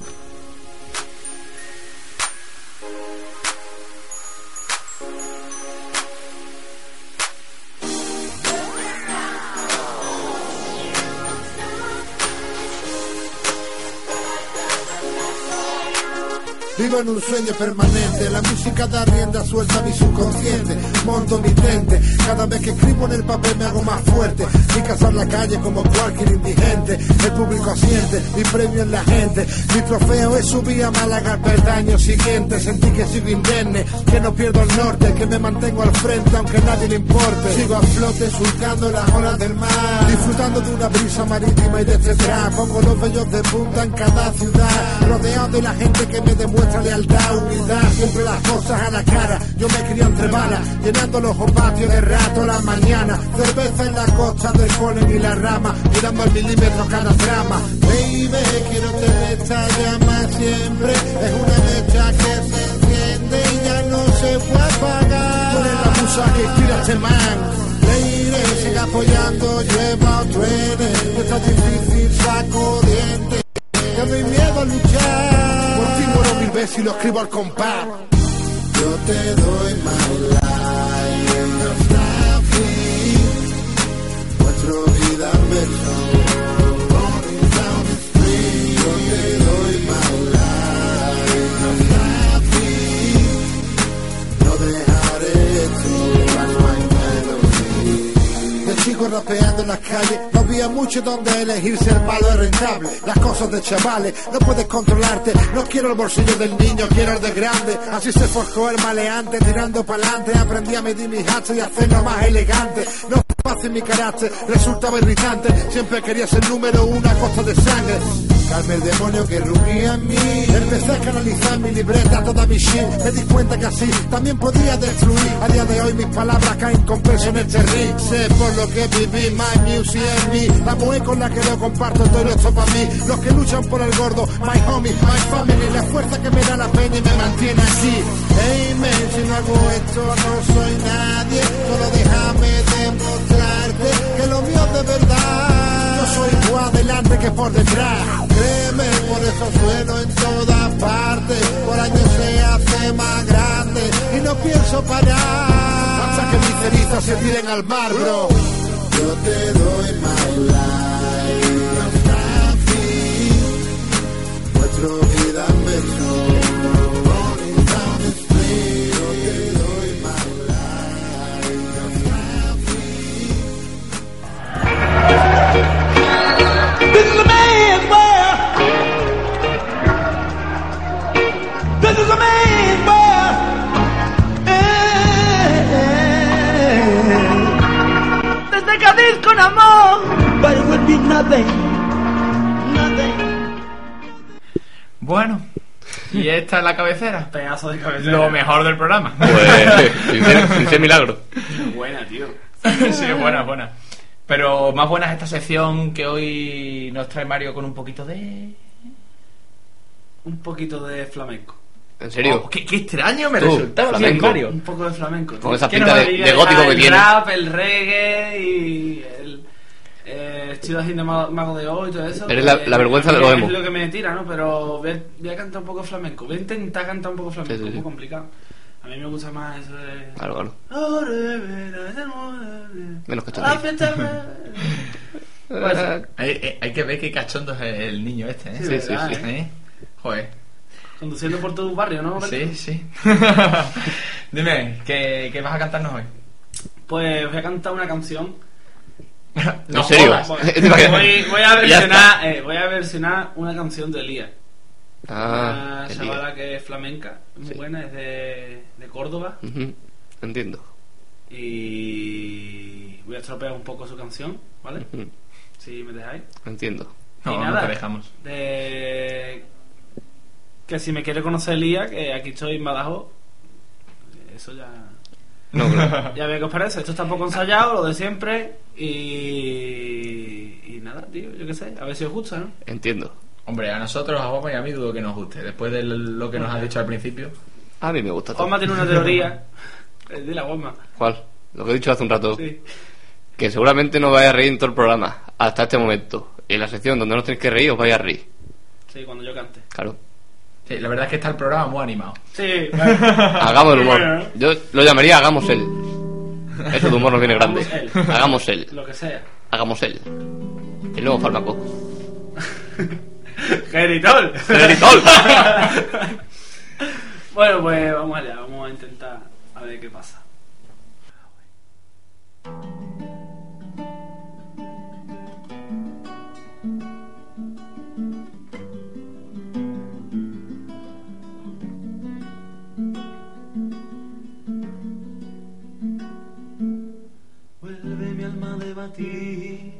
Speaker 7: Vivo en un sueño permanente, la música da rienda suelta a mi subconsciente, monto mi mente, cada vez que escribo en el papel me hago más fuerte, sin cazar la calle como cualquier indigente, el público asiente, mi premio en la gente, mi trofeo es subir a Málaga el peldaño siguiente, sentí que sigo indemne, que no pierdo el norte, que me mantengo al frente aunque a nadie le importe, sigo a flote surcando las olas del mar, disfrutando de una brisa marítima y de este pongo los vellos de punta en cada ciudad, rodeado de la gente que me demuestra lealtad, humildad, siempre las cosas a la cara. Yo me crié entre balas, llenando los patios de rato a la mañana. Cerveza en la costa del polen y la rama, mirando al milímetro cada trama. Baby, quiero tener esta llama siempre. Es una mecha que se enciende y ya no se puede apagar. Tú la musa que inspira este man. Siga apoyando, lleva trenes. Está difícil, saco dientes. Que no hay miedo a luchar. Y lo escribo al compás. Yo te doy my Chico rapeando en las calles, no había mucho donde elegir ser malo es rentable. Las cosas de chavales, no puedes controlarte. No quiero el bolsillo del niño, quiero el de grande. Así se forjó el maleante, tirando pa'lante. Aprendí a medir mis hachas y hacerlo más elegante. No fácil mi carácter, resultaba irritante. Siempre quería ser número uno a costa de sangre. Calme el demonio que rugía en mí. Empecé a canalizar mi libreta, toda mi shit. Me di cuenta que así también podía destruir. A día de hoy mis palabras caen con peso en este ring. Sé por lo que viví, my music en mí. La mujer con la que lo comparto, todo esto para mí. Los que luchan por el gordo, my homie, my family. La fuerza que me da la pena y me mantiene así. Hey man, si no hago esto no soy nadie. Solo déjame demostrarte que lo mío es de verdad. Yo soy igual adelante que por detrás. Créeme, por eso sueno en todas partes. Por años se hace más grande y no pienso parar. Hasta que mis cenizas se tiren al mar, bro. Yo te doy my life. Nuestro
Speaker 8: Con amor.
Speaker 4: But it would be nothing. Nothing.
Speaker 1: Bueno, y esta es la cabecera.
Speaker 3: Pedazo de cabecera.
Speaker 1: Lo mejor del programa.
Speaker 2: Pues, [LAUGHS] sin ser, sin ser milagro.
Speaker 3: Buena, tío.
Speaker 1: sí, buena, buena. Pero más buena es esta sección que hoy nos trae Mario con un poquito de...
Speaker 3: Un poquito de flamenco.
Speaker 2: ¿En serio?
Speaker 1: Oh, qué, qué extraño me resultaba
Speaker 2: flamenco.
Speaker 3: Un poco de flamenco.
Speaker 2: Con esa pinta de- de gótico que
Speaker 3: el
Speaker 2: tiene.
Speaker 3: rap, el reggae y el... Eh, de mago, de hoy y todo eso.
Speaker 2: Eres la-
Speaker 3: que-
Speaker 2: la vergüenza de lo
Speaker 3: Es
Speaker 2: emo.
Speaker 3: lo que me tira, ¿no? Pero voy a, voy a cantar un poco flamenco. Voy a intentar cantar un poco flamenco.
Speaker 2: Sí, sí,
Speaker 3: Es
Speaker 2: sí.
Speaker 3: muy complicado. A mí me gusta más eso de...
Speaker 2: Claro, claro. Menos que
Speaker 3: La
Speaker 2: esto.
Speaker 3: fiesta [LAUGHS] Pues,
Speaker 1: Hay, hay- hay que ver qué cachondo es el niño este, ¿eh?
Speaker 3: Sí, sí, sí.
Speaker 1: ¿Eh? Joder.
Speaker 3: Conduciendo por tu barrio, ¿no?
Speaker 1: Sí, sí. [LAUGHS] Dime, ¿qué, ¿qué vas a cantarnos hoy?
Speaker 3: Pues voy a cantar una canción. [LAUGHS]
Speaker 2: ¿En serio? [LAUGHS]
Speaker 3: voy, voy a
Speaker 2: Ya
Speaker 3: versionar, eh, voy a versionar una canción de Elías.
Speaker 2: Ah,
Speaker 3: una chavala que es flamenca, muy buena, es de, de Córdoba.
Speaker 2: Entiendo.
Speaker 3: Y voy a estropear un poco su canción, ¿vale?
Speaker 2: Ujú,
Speaker 3: Si me dejáis.
Speaker 2: Entiendo.
Speaker 1: No,
Speaker 3: y
Speaker 1: no
Speaker 3: nada,
Speaker 1: te dejamos.
Speaker 3: De... Que si me quiere conocer Elías, que aquí estoy en Badajoz. Eso ya...
Speaker 2: No, claro.
Speaker 3: Ya ve qué os parece. Esto está poco ensayado, lo de siempre. Y... Y nada, tío, yo qué sé. A ver si os gusta, ¿no?
Speaker 2: Entiendo.
Speaker 1: Hombre, a nosotros, a Juanma y a mí dudo que nos guste. Después de lo que nos has dicho al principio.
Speaker 2: A mí me gusta todo.
Speaker 3: Juanma tiene una teoría. [LAUGHS] Eh, Dile a Juanma.
Speaker 2: ¿Cuál? Lo que he dicho hace un rato.
Speaker 3: Sí.
Speaker 2: Que seguramente no vais a reír en todo el programa. Hasta este momento. Y en la sección donde no tenéis que reír, os vais a reír.
Speaker 3: Sí, cuando yo cante.
Speaker 2: Claro.
Speaker 1: Sí, la verdad es que está el programa muy animado.
Speaker 3: Sí, [LAUGHS]
Speaker 2: Hagamos el humor.
Speaker 3: Bueno,
Speaker 2: Yo lo llamaría Hagamos él. Eso de humor nos viene grande.
Speaker 3: Hagamos él.
Speaker 2: Hagamos él.
Speaker 3: Lo que sea.
Speaker 2: Hagamos él. El nuevo fármaco. [LAUGHS]
Speaker 3: Geritol.
Speaker 2: Geritol. [LAUGHS]
Speaker 3: bueno, pues vamos allá. Vamos a intentar a ver qué pasa. A debatir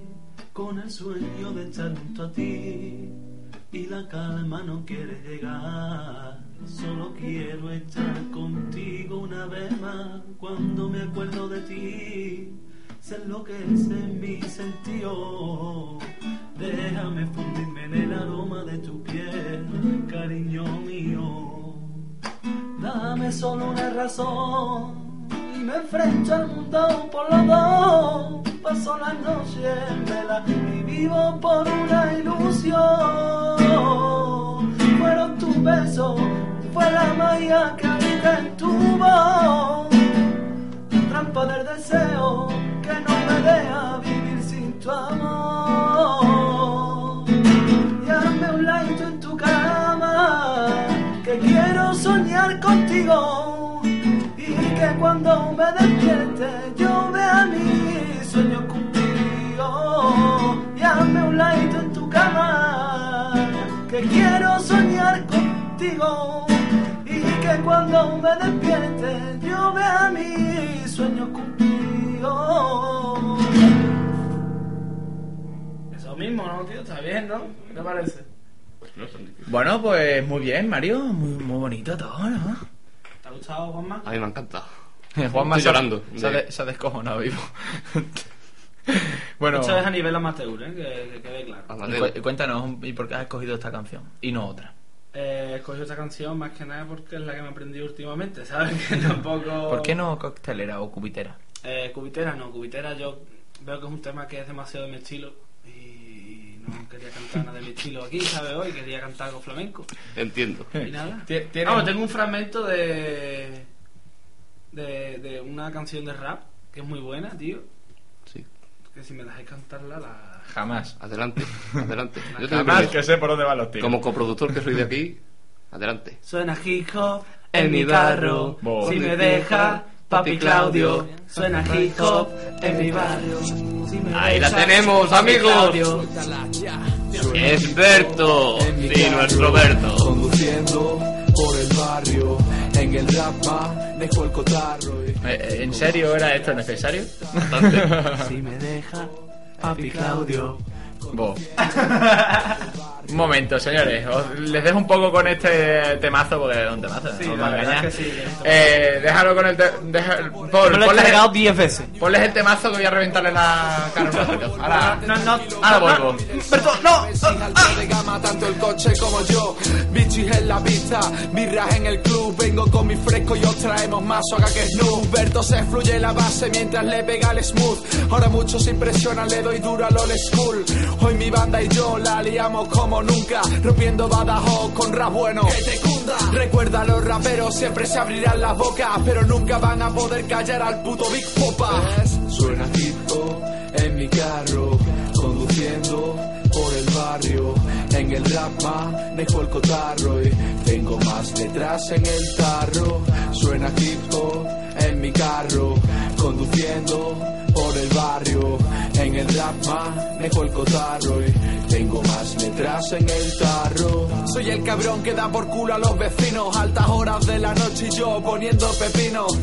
Speaker 3: con el sueño de estar junto a ti y la calma no quiere llegar. Solo quiero estar contigo una vez más cuando me acuerdo de ti. Se enloquece mi sentido. Déjame fundirme en el aroma de tu piel, cariño mío. Dame solo una razón y me enfrento al mundo por los dos. Paso la noche en vela y vivo por una ilusión. Fueron tus besos, fue la magia que habita en tu voz. Trampa del deseo que no me deja vivir sin tu amor. Y un ladito en tu cama, que quiero soñar contigo. Y que cuando me despierte yo sueño cumplido. Y hazme un ladito en tu cama, que quiero soñar contigo. Y que cuando me despierte yo vea mi sueño cumplido. Eso mismo, ¿no, tío? Está bien, ¿no? ¿Qué te parece?
Speaker 1: Bueno, pues muy bien, Mario. Muy, muy bonito todo, ¿no?
Speaker 3: ¿Te ha gustado, Juanma?
Speaker 2: A mí me ha encantado.
Speaker 1: Juanma
Speaker 2: Estoy
Speaker 1: se ha-
Speaker 2: llorando.
Speaker 1: Se, ha
Speaker 2: de-
Speaker 1: se ha descojonado vivo. [LAUGHS] bueno,
Speaker 3: Esto es a nivel amateur, ¿eh? Que, que quede claro.
Speaker 2: Ah,
Speaker 1: cu- cuéntanos ¿y por qué has escogido esta canción y no otra?
Speaker 3: Eh, escogí esta canción más que nada porque es la que me aprendí últimamente, ¿sabes? [LAUGHS] Que tampoco...
Speaker 1: ¿Por qué no coctelera o cubitera?
Speaker 3: Eh, cubitera no, cubitera yo veo que es un tema que es demasiado de mi estilo y no quería cantar nada de mi estilo aquí, ¿sabes? Hoy quería cantar algo flamenco
Speaker 2: Entiendo.
Speaker 3: y nada.
Speaker 1: Tiene-
Speaker 3: Vamos, tengo un fragmento de, de de una canción de rap que es muy buena, tío.
Speaker 2: Sí.
Speaker 3: Que si me dejáis cantarla, la...
Speaker 1: Jamás.
Speaker 2: Adelante. [LAUGHS] Adelante. Yo te doy
Speaker 1: Jamás
Speaker 2: permiso.
Speaker 1: que sé por dónde van los tiros.
Speaker 2: Como coproductor que soy de aquí, adelante.
Speaker 3: Suena hip hop en mi carro.
Speaker 1: Bo.
Speaker 3: Si me deja, papi Claudio. Suena hip hop en mi barrio. Si me
Speaker 2: Ahí la tenemos, amigos.
Speaker 3: Claudio.
Speaker 2: Experto. Y nuestro Berto.
Speaker 9: Conduciendo por el barrio, en el rap dejo el cotarro. y-
Speaker 1: Eh, eh, ¿En serio era esto necesario? [LAUGHS]
Speaker 3: Si me deja, papi Claudio.
Speaker 1: Bo. [LAUGHS] Un momento, señores. Os- les dejo un poco con este temazo porque es un temazo.
Speaker 3: Sí,
Speaker 1: no os
Speaker 3: la que sí,
Speaker 1: Eh, déjalo con el. te- deja- Paul,
Speaker 3: lo he
Speaker 1: ponles,
Speaker 3: cargado
Speaker 1: el,
Speaker 3: 10 veces.
Speaker 1: ponles el temazo que voy a reventarle la cara un ratito. Ahora,
Speaker 3: No, no,
Speaker 1: ahora vuelvo.
Speaker 9: Berto, no. Alto de gama, tanto el coche como yo. Bichis en la pista, birras en el club. Vengo con mi fresco y os traemos más soga que Snoop. Berto se fluye la base mientras le pega el smooth. Ahora muchos se impresionan, le doy duro al old school. Hoy mi banda y yo la liamos como nunca, rompiendo Badajoz con rap bueno. Que te cunda. Recuerda, los raperos siempre se abrirán las bocas, pero nunca van a poder callar al puto Big Popa. Suena hop en mi carro, conduciendo por el barrio. En el rap manejo el cotarro y tengo más letras en el tarro. Suena hip hop en mi carro, conduciendo por el barrio. En el rap manejo el cotarro y tengo más letras en el tarro. Soy el cabrón que da por culo a los vecinos, altas horas de la noche y yo poniendo pepino. [LAUGHS]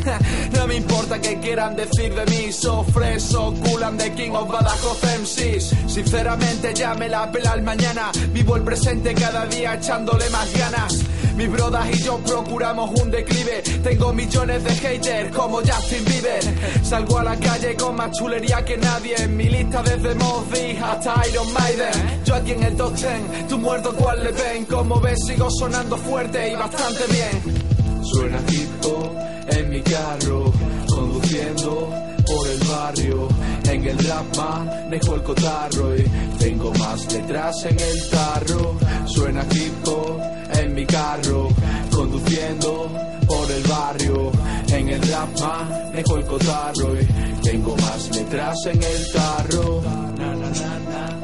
Speaker 9: No me importa que quieran decir de mí, so fresh, so cool, I'm the king of Badajoz MCs. Sinceramente ya me la pela el mañana, vivo el presente cada día echándole más ganas. Mis brodas y yo procuramos un declive. Tengo millones de haters como Justin Bieber. Salgo a la calle con más chulería que nadie. En mi lista desde Mozzie hasta Iron Maiden. Yo aquí en el top ten, tú muerto cual le ven. Como ves, sigo sonando fuerte y bastante bien. Suena hip hop en mi carro, conduciendo por el barrio. En el rap manejo el cotarro y tengo más letras en el tarro. Suena hip hop en mi carro, conduciendo por el barrio. En el rap manejo el cotarro y tengo más letras en el tarro. Na, na, na.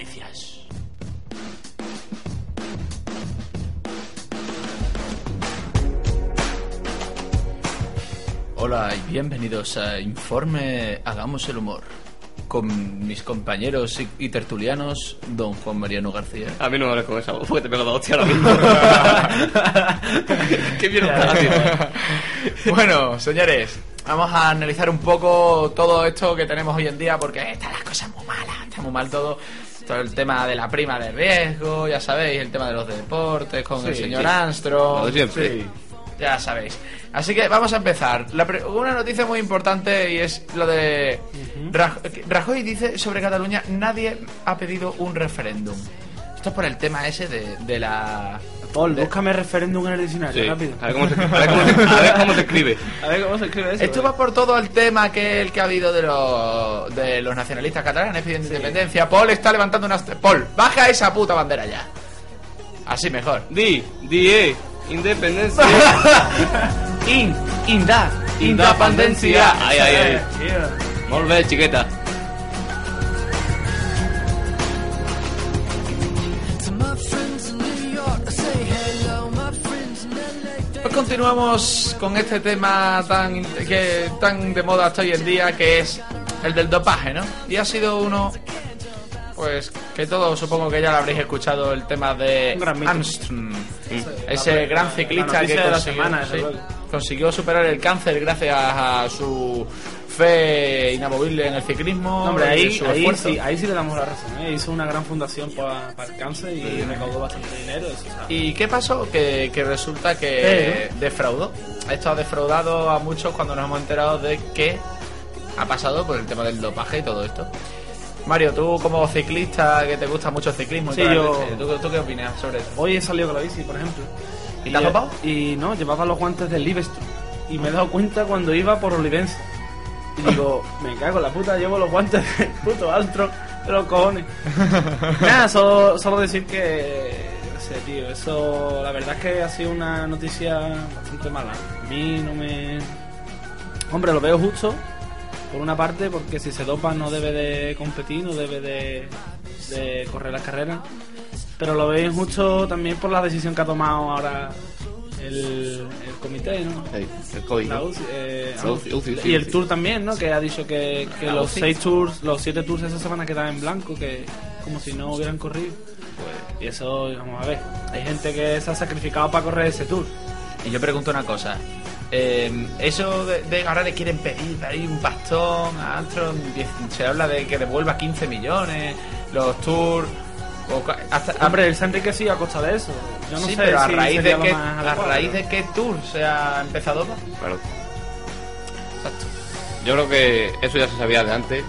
Speaker 1: Noticias. Hola y bienvenidos a Informe Hagamos el Humor. Con mis compañeros y, y tertulianos, don Juan Mariano García.
Speaker 2: A mí no me hables con esa voz porque te pego la hostia ahora mismo. [LAUGHS] ¿Qué mierda?
Speaker 1: Bueno, señores, vamos a analizar un poco todo esto que tenemos hoy en día porque están las cosas muy malas, está muy mal todo. Todo el tema de la prima de riesgo, ya sabéis, el tema de los deportes con el señor
Speaker 2: sí.
Speaker 1: Armstrong.
Speaker 2: Siempre.
Speaker 1: Ya sabéis. Así que vamos a empezar. La pre- una noticia muy importante y es lo de Raj- Rajoy dice sobre Cataluña nadie ha pedido un referéndum. Esto es por el tema ese de, de la
Speaker 3: Paul, búscame referéndum en el diccionario,
Speaker 2: Sí.
Speaker 3: rápido.
Speaker 2: A ver cómo se, a ver cómo se- a ver cómo se escribe.
Speaker 3: A ver cómo se escribe eso.
Speaker 1: Esto va por todo el tema que el que ha habido de los de los nacionalistas catalanes pidiendo independencia. Paul está levantando unas Paul, baja esa puta bandera ya. Así mejor.
Speaker 2: Di, di, eh, independencia. [LAUGHS]
Speaker 3: In, inda,
Speaker 2: Independencia. Ay, ay, ay.
Speaker 3: Eh.
Speaker 2: Molt bé, chiqueta.
Speaker 1: Pues continuamos con este tema tan que tan de moda hasta hoy en día que es el del dopaje, ¿no? Y ha sido uno pues que todos supongo que ya lo habréis escuchado el tema de. Armstrong, ese gran ciclista que consiguió,
Speaker 3: semana,
Speaker 1: sí, consiguió superar el cáncer gracias a su fe inamovible en el ciclismo,
Speaker 3: No, hombre,
Speaker 1: y
Speaker 3: ahí, sí, ahí sí le damos la razón. ¿eh? Hizo una gran fundación pa- para el cáncer y recaudó bastante dinero. Eso,
Speaker 1: ¿Y qué pasó? Que, que resulta que defraudó. Esto ha defraudado a muchos cuando nos hemos enterado de que ha pasado por el tema del dopaje y todo esto. Mario, tú como ciclista que te gusta mucho el ciclismo, y
Speaker 3: Sí, yo-
Speaker 1: ¿tú, tú qué opinas sobre esto?
Speaker 3: Hoy he salido con la bici, por ejemplo.
Speaker 1: ¿Y te has dopado?
Speaker 3: Y no, llevaba los guantes del Livestock. Y me he dado cuenta cuando iba por Olivenza. Y digo, me cago en la puta, llevo los guantes del puto Altro de los cojones. [LAUGHS] Nada, solo, solo decir que. qué sé, tío, eso. La verdad es que ha sido una noticia bastante mala. A mí no me. Hombre, lo veo justo. Por una parte, porque si se dopa no debe de competir, no debe de, de correr las carreras. Pero lo veo injusto también por la decisión que ha tomado ahora el comité, ¿no?
Speaker 2: Ey, el COVID.
Speaker 3: La
Speaker 2: ¿no?
Speaker 3: UCI, eh,
Speaker 2: La
Speaker 3: vamos,
Speaker 2: UCI, UCI, sí,
Speaker 3: y el tour también, ¿no? Que ha dicho que, los
Speaker 1: UCI.
Speaker 3: seis tours, los siete tours esa semana quedan en blanco, que como si no hubieran corrido. Pues, y eso, vamos a ver, hay gente que se ha sacrificado para correr ese tour.
Speaker 1: Y yo pregunto una cosa. eh, eso de, de ahora le quieren pedir ahí un bastón a Armstrong, diez- se habla de que devuelva 15 millones, los tours,
Speaker 3: Hombre, se ha enriquecido a costa de eso. Yo no
Speaker 10: sí,
Speaker 3: sé
Speaker 10: pero a
Speaker 3: si
Speaker 10: raíz,
Speaker 3: sería
Speaker 10: de
Speaker 3: más
Speaker 10: a raíz de qué tour se ha empezado más.
Speaker 2: Claro.
Speaker 10: Exacto.
Speaker 2: Yo creo que eso ya se sabía de antes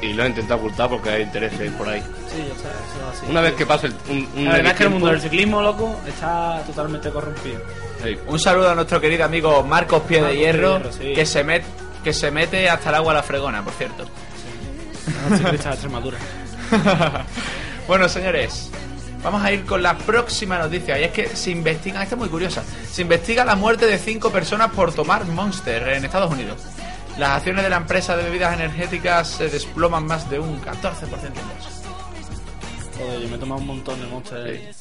Speaker 2: y lo he intentado ocultar porque hay intereses por ahí.
Speaker 3: Sí, ya está, eso es así.
Speaker 2: Una vez que pase el, un, un
Speaker 3: La verdad es que el mundo del ciclismo, loco, está totalmente corrompido.
Speaker 2: Sí.
Speaker 10: Un saludo a nuestro querido amigo Marcos Pie de
Speaker 3: Marcos
Speaker 10: Hierro,
Speaker 3: Pie de Hierro, sí.
Speaker 10: que, se met, que se mete hasta el agua a la fregona, por cierto.
Speaker 3: Ciclistas de Extremadura. [LAUGHS]
Speaker 10: bueno, señores, vamos a ir con la próxima noticia. Y es que se investiga, esta es muy curiosa, se investiga la muerte de cinco personas por tomar Monster en Estados Unidos. Las acciones de la empresa de bebidas energéticas se desploman más de un 14% en bolsa.
Speaker 3: Joder, yo me he tomado un montón de monster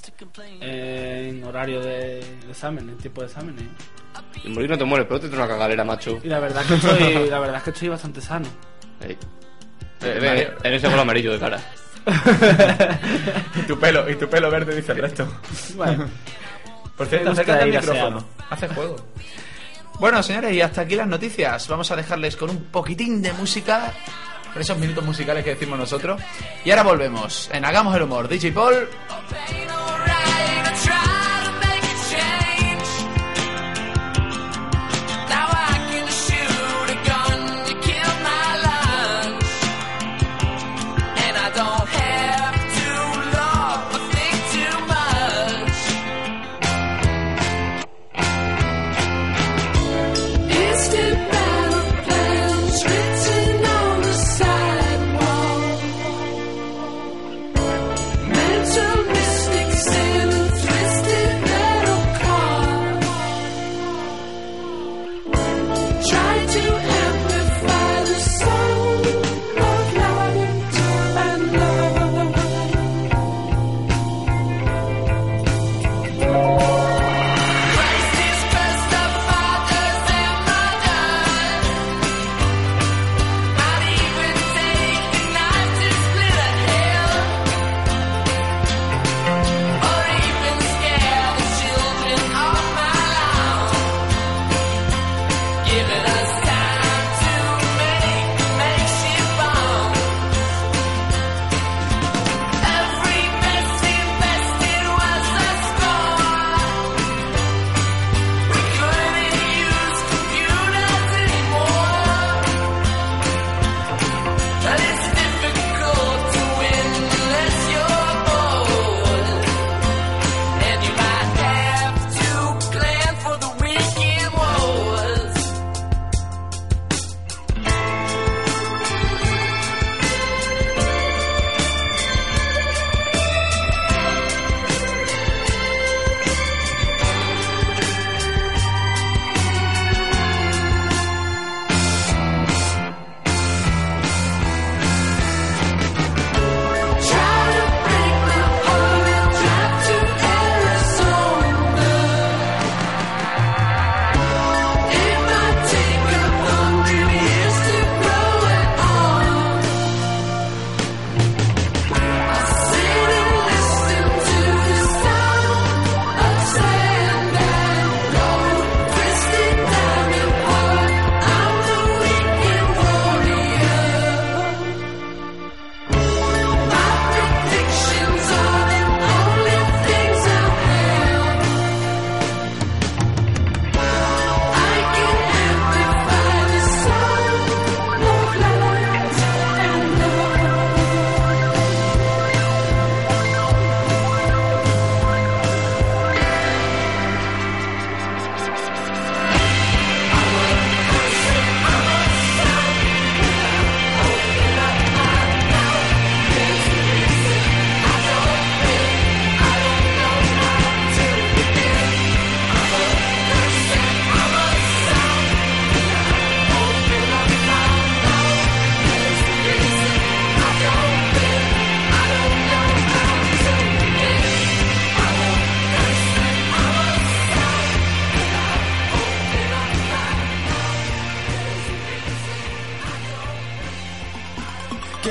Speaker 3: en horario de, de examen, en tiempo de exámenes.
Speaker 2: En morir no te mueres, pero te trae una cagalera, macho.
Speaker 3: Y la verdad que estoy, la verdad es que estoy bastante sano.
Speaker 2: Ey. Eh, eh, en ese color amarillo de cara. [LAUGHS]
Speaker 10: y tu pelo, y tu pelo verde dice el resto.
Speaker 3: Bueno. [LAUGHS]
Speaker 10: Por cierto, acércate al micrófono. Hace juego. Bueno, señores, y hasta aquí las noticias. Vamos a dejarles con un poquitín de música. Con esos minutos musicales que decimos nosotros. Y ahora volvemos en Hagamos el Humor. DJ Paul.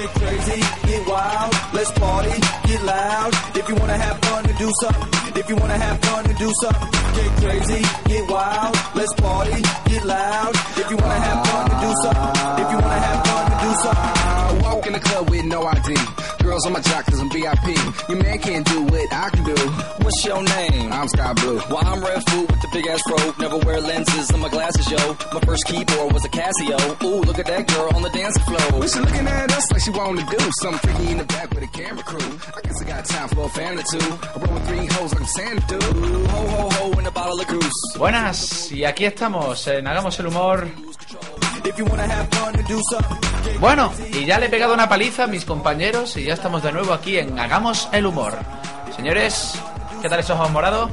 Speaker 9: Get crazy, get wild, let's party, get loud. If you wanna have fun and do something, if you wanna have fun and do something, get crazy, get wild, let's party, get loud. If you wanna have fun and do something, if you wanna have fun and do something.
Speaker 11: Walk in the club with no ID. Girl, girls on my jock cause I'm VIP. Your man can't do what I can do. What's your name? I'm Sky Blue. Well, I'm Red Food with the big ass fro. Never wear lenses on my glasses, yo. My first keyboard was a Casio. Ooh, look at that girl on the dance floor. She looking at us like she to do something freaky in the back with a camera crew. I guess I got time for a fan or two. I roll with three hoes like Santa dude. Ho, ho, ho, in a bottle of goose.
Speaker 1: Buenas, y aquí estamos en Hagamos el Humor. Bueno, y ya le he pegado una paliza a mis compañeros y ya estamos de nuevo aquí en Hagamos el Humor. Señores, ¿qué tal esos ojos morados?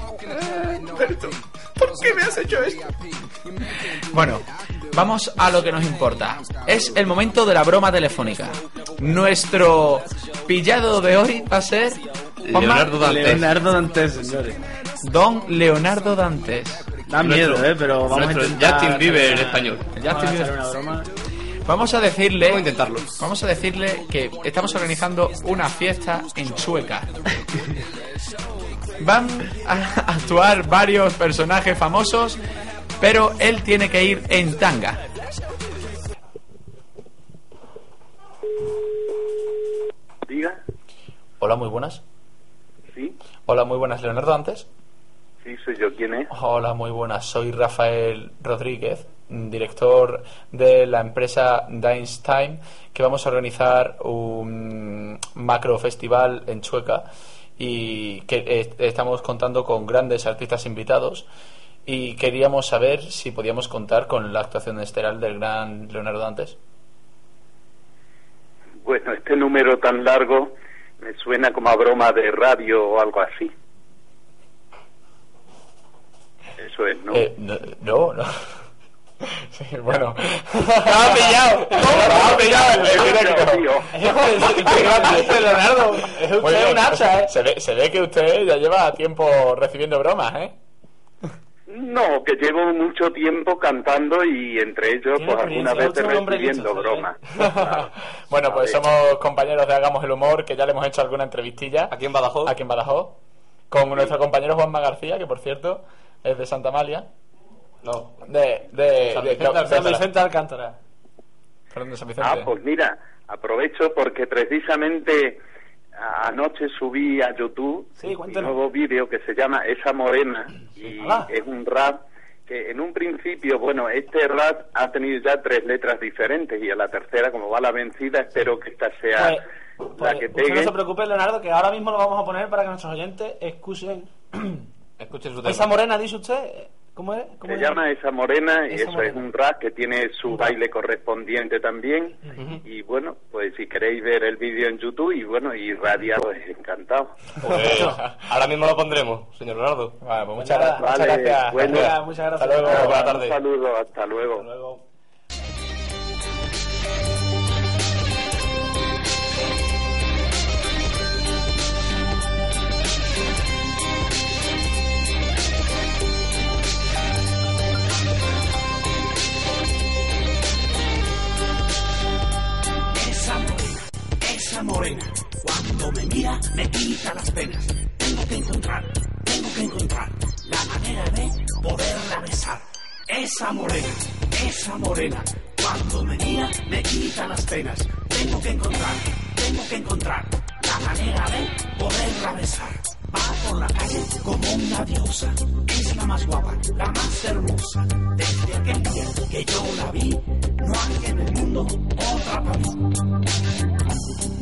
Speaker 12: ¿Por qué me has hecho esto?
Speaker 1: Bueno, vamos a lo que nos importa. Es el momento de la broma telefónica. Nuestro pillado de hoy va a ser
Speaker 2: Leonardo Dantes.
Speaker 3: Leonardo Dantes, señores.
Speaker 1: Don Leonardo Dantes.
Speaker 3: Da miedo, eh, pero vamos a
Speaker 2: Nuestro
Speaker 3: intentar.
Speaker 2: Justin Bieber español.
Speaker 1: Justin
Speaker 3: Vamos a
Speaker 1: Bieber.
Speaker 3: una broma.
Speaker 1: Vamos a decirle.
Speaker 2: Vamos a intentarlo.
Speaker 1: Vamos a decirle que estamos organizando una fiesta en Chueca. Van a actuar varios personajes famosos, pero él tiene que ir en tanga.
Speaker 13: Diga,
Speaker 1: Hola, muy buenas.
Speaker 13: sí,
Speaker 1: Hola, muy buenas, Leonardo Dantes.
Speaker 13: Sí, soy yo. ¿Quién es?
Speaker 1: Hola, muy buenas. Soy Rafael Rodríguez, director de la empresa Dines Time, que vamos a organizar un macro festival en Chueca y que eh, estamos contando con grandes artistas invitados y queríamos saber si podíamos contar con la actuación estelar del gran Leonardo Dantes.
Speaker 13: Bueno, este número tan largo me suena como a broma de radio o algo así. Eso es, ¿no?
Speaker 1: Eh, no, no. no. [LAUGHS] Sí, bueno. ¡Me ha pillado! ¡Me ha pillado el directo! [LAUGHS] Leonardo! Es usted un hacha, ¿eh? Se ve, se ve que usted ya lleva tiempo recibiendo bromas, ¿eh?
Speaker 13: No, que llevo mucho tiempo cantando y entre ellos, pues alguna
Speaker 1: experiencia,
Speaker 13: vez
Speaker 1: usted es un hombre
Speaker 13: recibiendo bromas. [LAUGHS]
Speaker 1: bueno, pues somos compañeros de Hagamos el Humor, que ya le hemos hecho alguna entrevistilla.
Speaker 2: Aquí en Badajoz.
Speaker 1: Aquí en Badajoz. Con nuestro compañero Juanma García, que por cierto es de Santa Amalia.
Speaker 2: No.
Speaker 1: De. de,
Speaker 2: San Vicente
Speaker 1: de-
Speaker 2: Alcántara.
Speaker 1: de-
Speaker 3: San Vicente Alcántara.
Speaker 1: Perdón, de San Vicente.
Speaker 13: Ah, pues mira, aprovecho porque precisamente anoche subí a YouTube
Speaker 3: Sí,
Speaker 13: un nuevo vídeo que se llama Esa Morena y
Speaker 3: Hola.
Speaker 13: es un rap que en un principio, bueno, este rap ha tenido ya tres letras diferentes y a la tercera, como va la vencida, espero que esta sea
Speaker 3: Pues,
Speaker 13: la
Speaker 3: pues,
Speaker 13: que
Speaker 3: usted no
Speaker 13: pegue.
Speaker 3: se preocupe, Leonardo, que ahora mismo lo vamos a poner para que nuestros oyentes escuchen. [CLEARS THROAT]
Speaker 2: Escuche su tema.
Speaker 3: Esa morena, dice usted. ¿Cómo es? ¿Cómo
Speaker 13: Se
Speaker 3: es?
Speaker 13: llama Esa Morena y
Speaker 3: Esa
Speaker 13: eso
Speaker 3: Morena.
Speaker 13: es un rap que tiene su baile correspondiente también. Y bueno, pues si queréis ver el vídeo en YouTube y bueno, y radiar, pues encantado.
Speaker 2: Pues, [LAUGHS] ahora mismo lo pondremos, señor Leonardo.
Speaker 1: Vale, pues muchas,
Speaker 3: Pues
Speaker 1: muchas
Speaker 13: Vale,
Speaker 1: gracias.
Speaker 13: bueno.
Speaker 3: Muchas gracias.
Speaker 1: Hasta luego.
Speaker 2: Buenas
Speaker 13: Un saludo, hasta luego.
Speaker 3: Hasta luego.
Speaker 14: Morena, cuando me mira me quita las penas. Tengo que encontrar, tengo que encontrar la manera de poderla besar. Esa morena, esa morena, cuando me mira me quita las penas. Tengo que encontrar, tengo que encontrar la manera de poderla besar. Va por la calle como una diosa, es la más guapa, la más hermosa. Desde aquel día que yo la vi, no hay en el mundo otra para mí.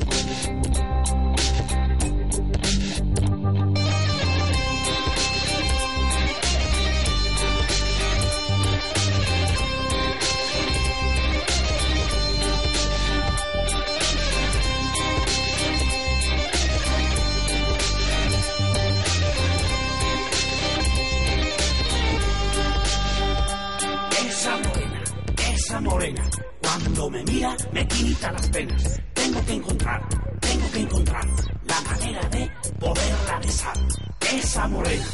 Speaker 14: Cuando me mira me quita las penas. Tengo que encontrar, tengo que encontrar la manera de poderla besar. Esa morena,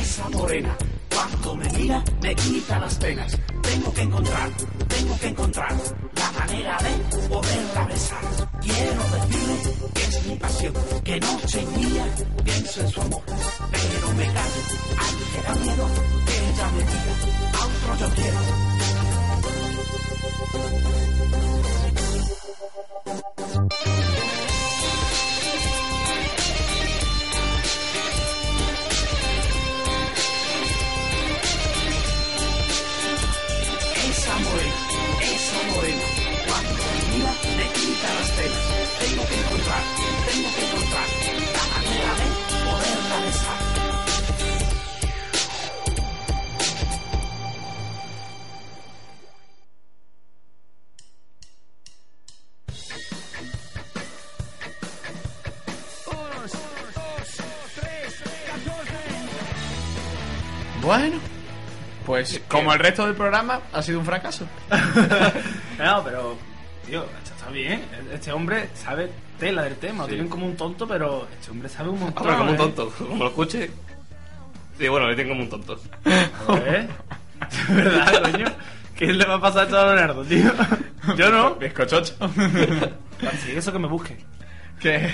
Speaker 14: esa morena, cuando me mira me quita las penas. Tengo que encontrar, tengo que encontrar la manera de poderla besar. Quiero decirle que es mi pasión, que noche y día pienso en su amor, pero me callo, ay, que da miedo que ella me diga, a otro yo quiero.
Speaker 1: Thank you. Como el resto del programa ha sido un fracaso. [LAUGHS]
Speaker 3: No, pero, tío, esto está bien. Este hombre sabe tela del tema. Lo
Speaker 2: Sí.
Speaker 3: tienen como un tonto, pero este hombre sabe un montón.
Speaker 2: Hombre, como un
Speaker 3: ¿eh?
Speaker 2: tonto. Como lo escuche. Sí, bueno, le tengo como un tonto.
Speaker 3: ¿Eh? [LAUGHS] ¿De verdad, coño? ¿Qué le va a pasar a todo a Leonardo, tío? Yo no.
Speaker 1: Bizcochocho. [LAUGHS]
Speaker 3: Sí, eso que me busque.
Speaker 1: Que,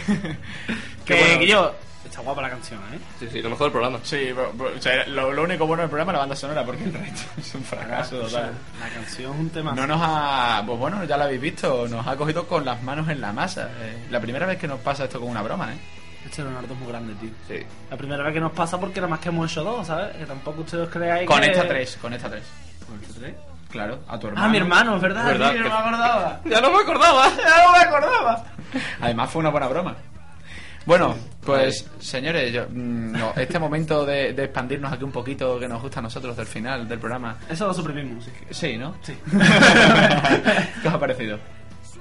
Speaker 3: Que,
Speaker 1: bueno.
Speaker 3: que yo... Está guapa la canción, ¿eh?
Speaker 2: Sí, sí, lo mejor del programa.
Speaker 1: Sí, pero- pero, o sea, lo, lo único bueno del programa es la banda sonora, porque el resto [LAUGHS] es un fracaso
Speaker 3: O sea,
Speaker 1: total.
Speaker 3: la canción es un tema.
Speaker 1: No nos ha. Pues bueno, ya lo habéis visto, nos ha cogido con las manos en la masa. Eh, la primera vez que nos pasa esto con una broma, ¿eh?
Speaker 3: Este Leonardo es muy grande, tío.
Speaker 2: Sí.
Speaker 3: La primera vez que nos pasa porque nada más que hemos hecho dos, ¿sabes? Que tampoco ustedes creáis
Speaker 1: Con
Speaker 3: que...
Speaker 1: esta tres, con esta tres.
Speaker 3: ¿Con esta tres?
Speaker 1: Claro, a tu hermano.
Speaker 3: Ah, mi hermano, es verdad,
Speaker 2: ¿Verdad?
Speaker 3: tío,
Speaker 2: Que-
Speaker 3: no me acordaba. [LAUGHS]
Speaker 2: Ya no me acordaba. [LAUGHS]
Speaker 3: Ya no me acordaba.
Speaker 1: Además fue una buena broma. Bueno, pues señores, yo, mm, no, este momento de, de expandirnos aquí un poquito que nos gusta a nosotros del final del programa.
Speaker 3: Eso lo suprimimos, sí.
Speaker 1: Sí, ¿no?
Speaker 3: Sí. [LAUGHS]
Speaker 1: ¿Qué os ha parecido?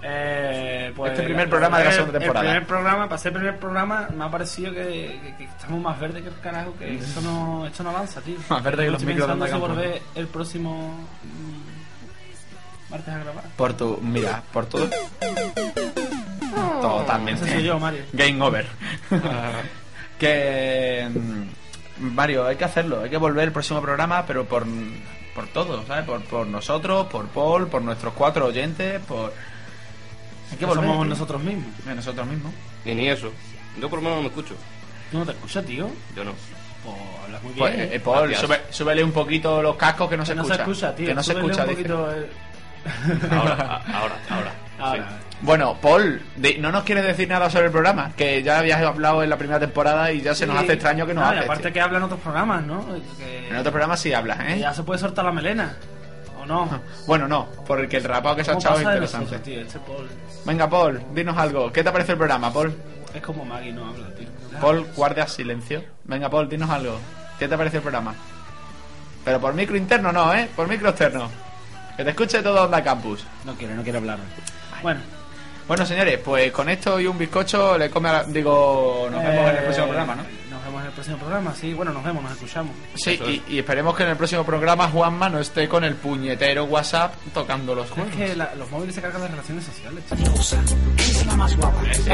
Speaker 3: Eh, pues,
Speaker 1: Este primer programa de la segunda temporada.
Speaker 3: El primer programa, para ser el primer programa, me ha parecido que, que- que estamos más verdes que el carajo, que esto no, esto no avanza, tío.
Speaker 1: Más verde que
Speaker 3: Yo
Speaker 1: los
Speaker 3: estoy
Speaker 1: micros de
Speaker 3: pensando si
Speaker 1: Onda
Speaker 3: volver el próximo mm, martes a grabar.
Speaker 1: Por tu. Mira, por todo. Totalmente.
Speaker 3: Ese soy yo, Mario.
Speaker 1: Game over. [LAUGHS] que. mm, Mario, hay que hacerlo. Hay que volver el próximo programa, pero por. Por todo, ¿sabes? Por, por nosotros, por Paul, por nuestros cuatro oyentes, por. Hay que volver.
Speaker 3: somos
Speaker 1: tío.
Speaker 3: nosotros mismos.
Speaker 1: De nosotros mismos.
Speaker 2: Ni, ni eso. Yo por lo menos no me escucho.
Speaker 3: ¿Tú no te escuchas, tío?
Speaker 2: Yo no.
Speaker 3: Pues hablas muy bien.
Speaker 1: Pues,
Speaker 3: ¿eh?
Speaker 1: Paul, sube- súbele un poquito los cascos que no,
Speaker 3: que
Speaker 1: se,
Speaker 3: no
Speaker 1: escucha.
Speaker 3: se escucha, tío.
Speaker 1: Que no se escucha,
Speaker 3: un poquito el-
Speaker 2: ahora, [LAUGHS] ahora. Ahora.
Speaker 1: Bueno, Paul, no nos quieres decir nada sobre el programa, que ya habías hablado en la primera temporada y ya se nos
Speaker 3: Sí.
Speaker 1: hace extraño que nos
Speaker 3: Ah, y
Speaker 1: hables.
Speaker 3: aparte que hablan otros programas, ¿no? Que,
Speaker 1: En otro programa sí hablas,
Speaker 3: que
Speaker 1: ¿eh?
Speaker 3: ya se puede soltar la melena. ¿O no?
Speaker 1: Bueno, no, porque el rapado que se ha
Speaker 3: ¿Cómo
Speaker 1: echado es
Speaker 3: pasa de
Speaker 1: interesante.
Speaker 3: tío? Este Paul
Speaker 1: Venga, Paul, dinos algo. ¿Qué te parece el programa, Paul?
Speaker 3: es como Maggie, no habla, tío.
Speaker 1: Paul, guardia silencio. Venga, Paul, dinos algo. ¿Qué te parece el programa? Pero por micro interno no, ¿eh? Por micro externo. Que te escuche todo Onda Campus.
Speaker 3: No quiere, no quiere hablar. Bueno,
Speaker 1: Bueno, señores, pues con esto y un bizcocho le come a la- Digo, nos vemos en el
Speaker 3: eh,
Speaker 1: próximo programa, ¿no?
Speaker 3: Nos vemos en el próximo programa, sí. Bueno, nos vemos, nos escuchamos.
Speaker 1: Sí, y, y esperemos que en el próximo programa Juanma no esté con el puñetero WhatsApp tocando los
Speaker 3: Es
Speaker 1: juegos.
Speaker 3: que la- los móviles se cargan de relaciones sociales, tío.
Speaker 14: Es la más guapa.
Speaker 2: Ese,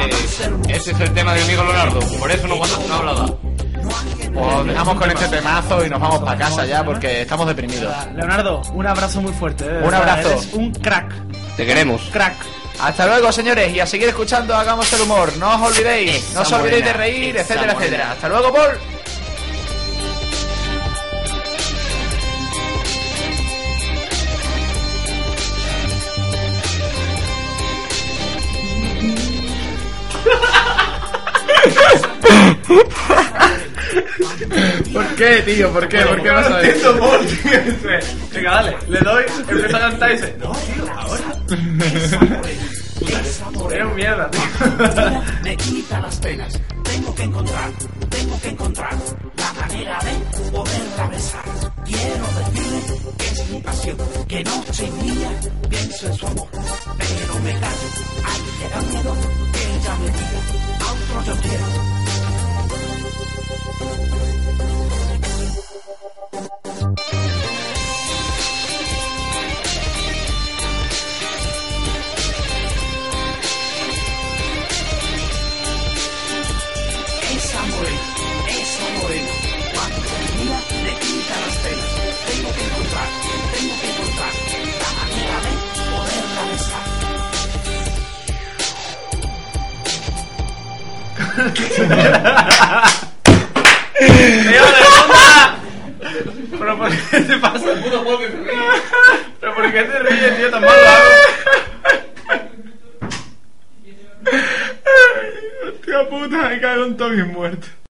Speaker 2: ese es el tema de mi amigo Leonardo. Por eso no, WhatsApp no hablaba.
Speaker 1: Pues dejamos con este temazo y nos vamos para casa ya porque estamos deprimidos.
Speaker 3: Leonardo, un abrazo muy fuerte. eh,
Speaker 1: Un abrazo.
Speaker 3: Eres un crack.
Speaker 2: Te queremos.
Speaker 3: Crack.
Speaker 1: Hasta luego, señores, y a seguir escuchando Hagamos el Humor. No os olvidéis, no os olvidéis de reír, etcétera,
Speaker 2: morena.
Speaker 1: etcétera. Hasta luego, Paul. ¿Por qué, tío? ¿Por qué? ¿Por qué pasa esto?
Speaker 3: Venga, dale. Le doy, empieza a cantar y dice, no, tío, ahora. Mierda.
Speaker 14: Me quita las penas. Tengo que encontrar, tengo que encontrar la manera de poderla besar. Quiero decirle que es mi pasión, que noche y día pienso en su amor. Pero me callo, ay, que da miedo que ella me diga, a otro yo quiero.
Speaker 3: ¿Pero por qué te pasa? ¿Pero por qué te ríes, tío? Tan mal lo hago.
Speaker 1: Hostia puta, me en todo bien muerto.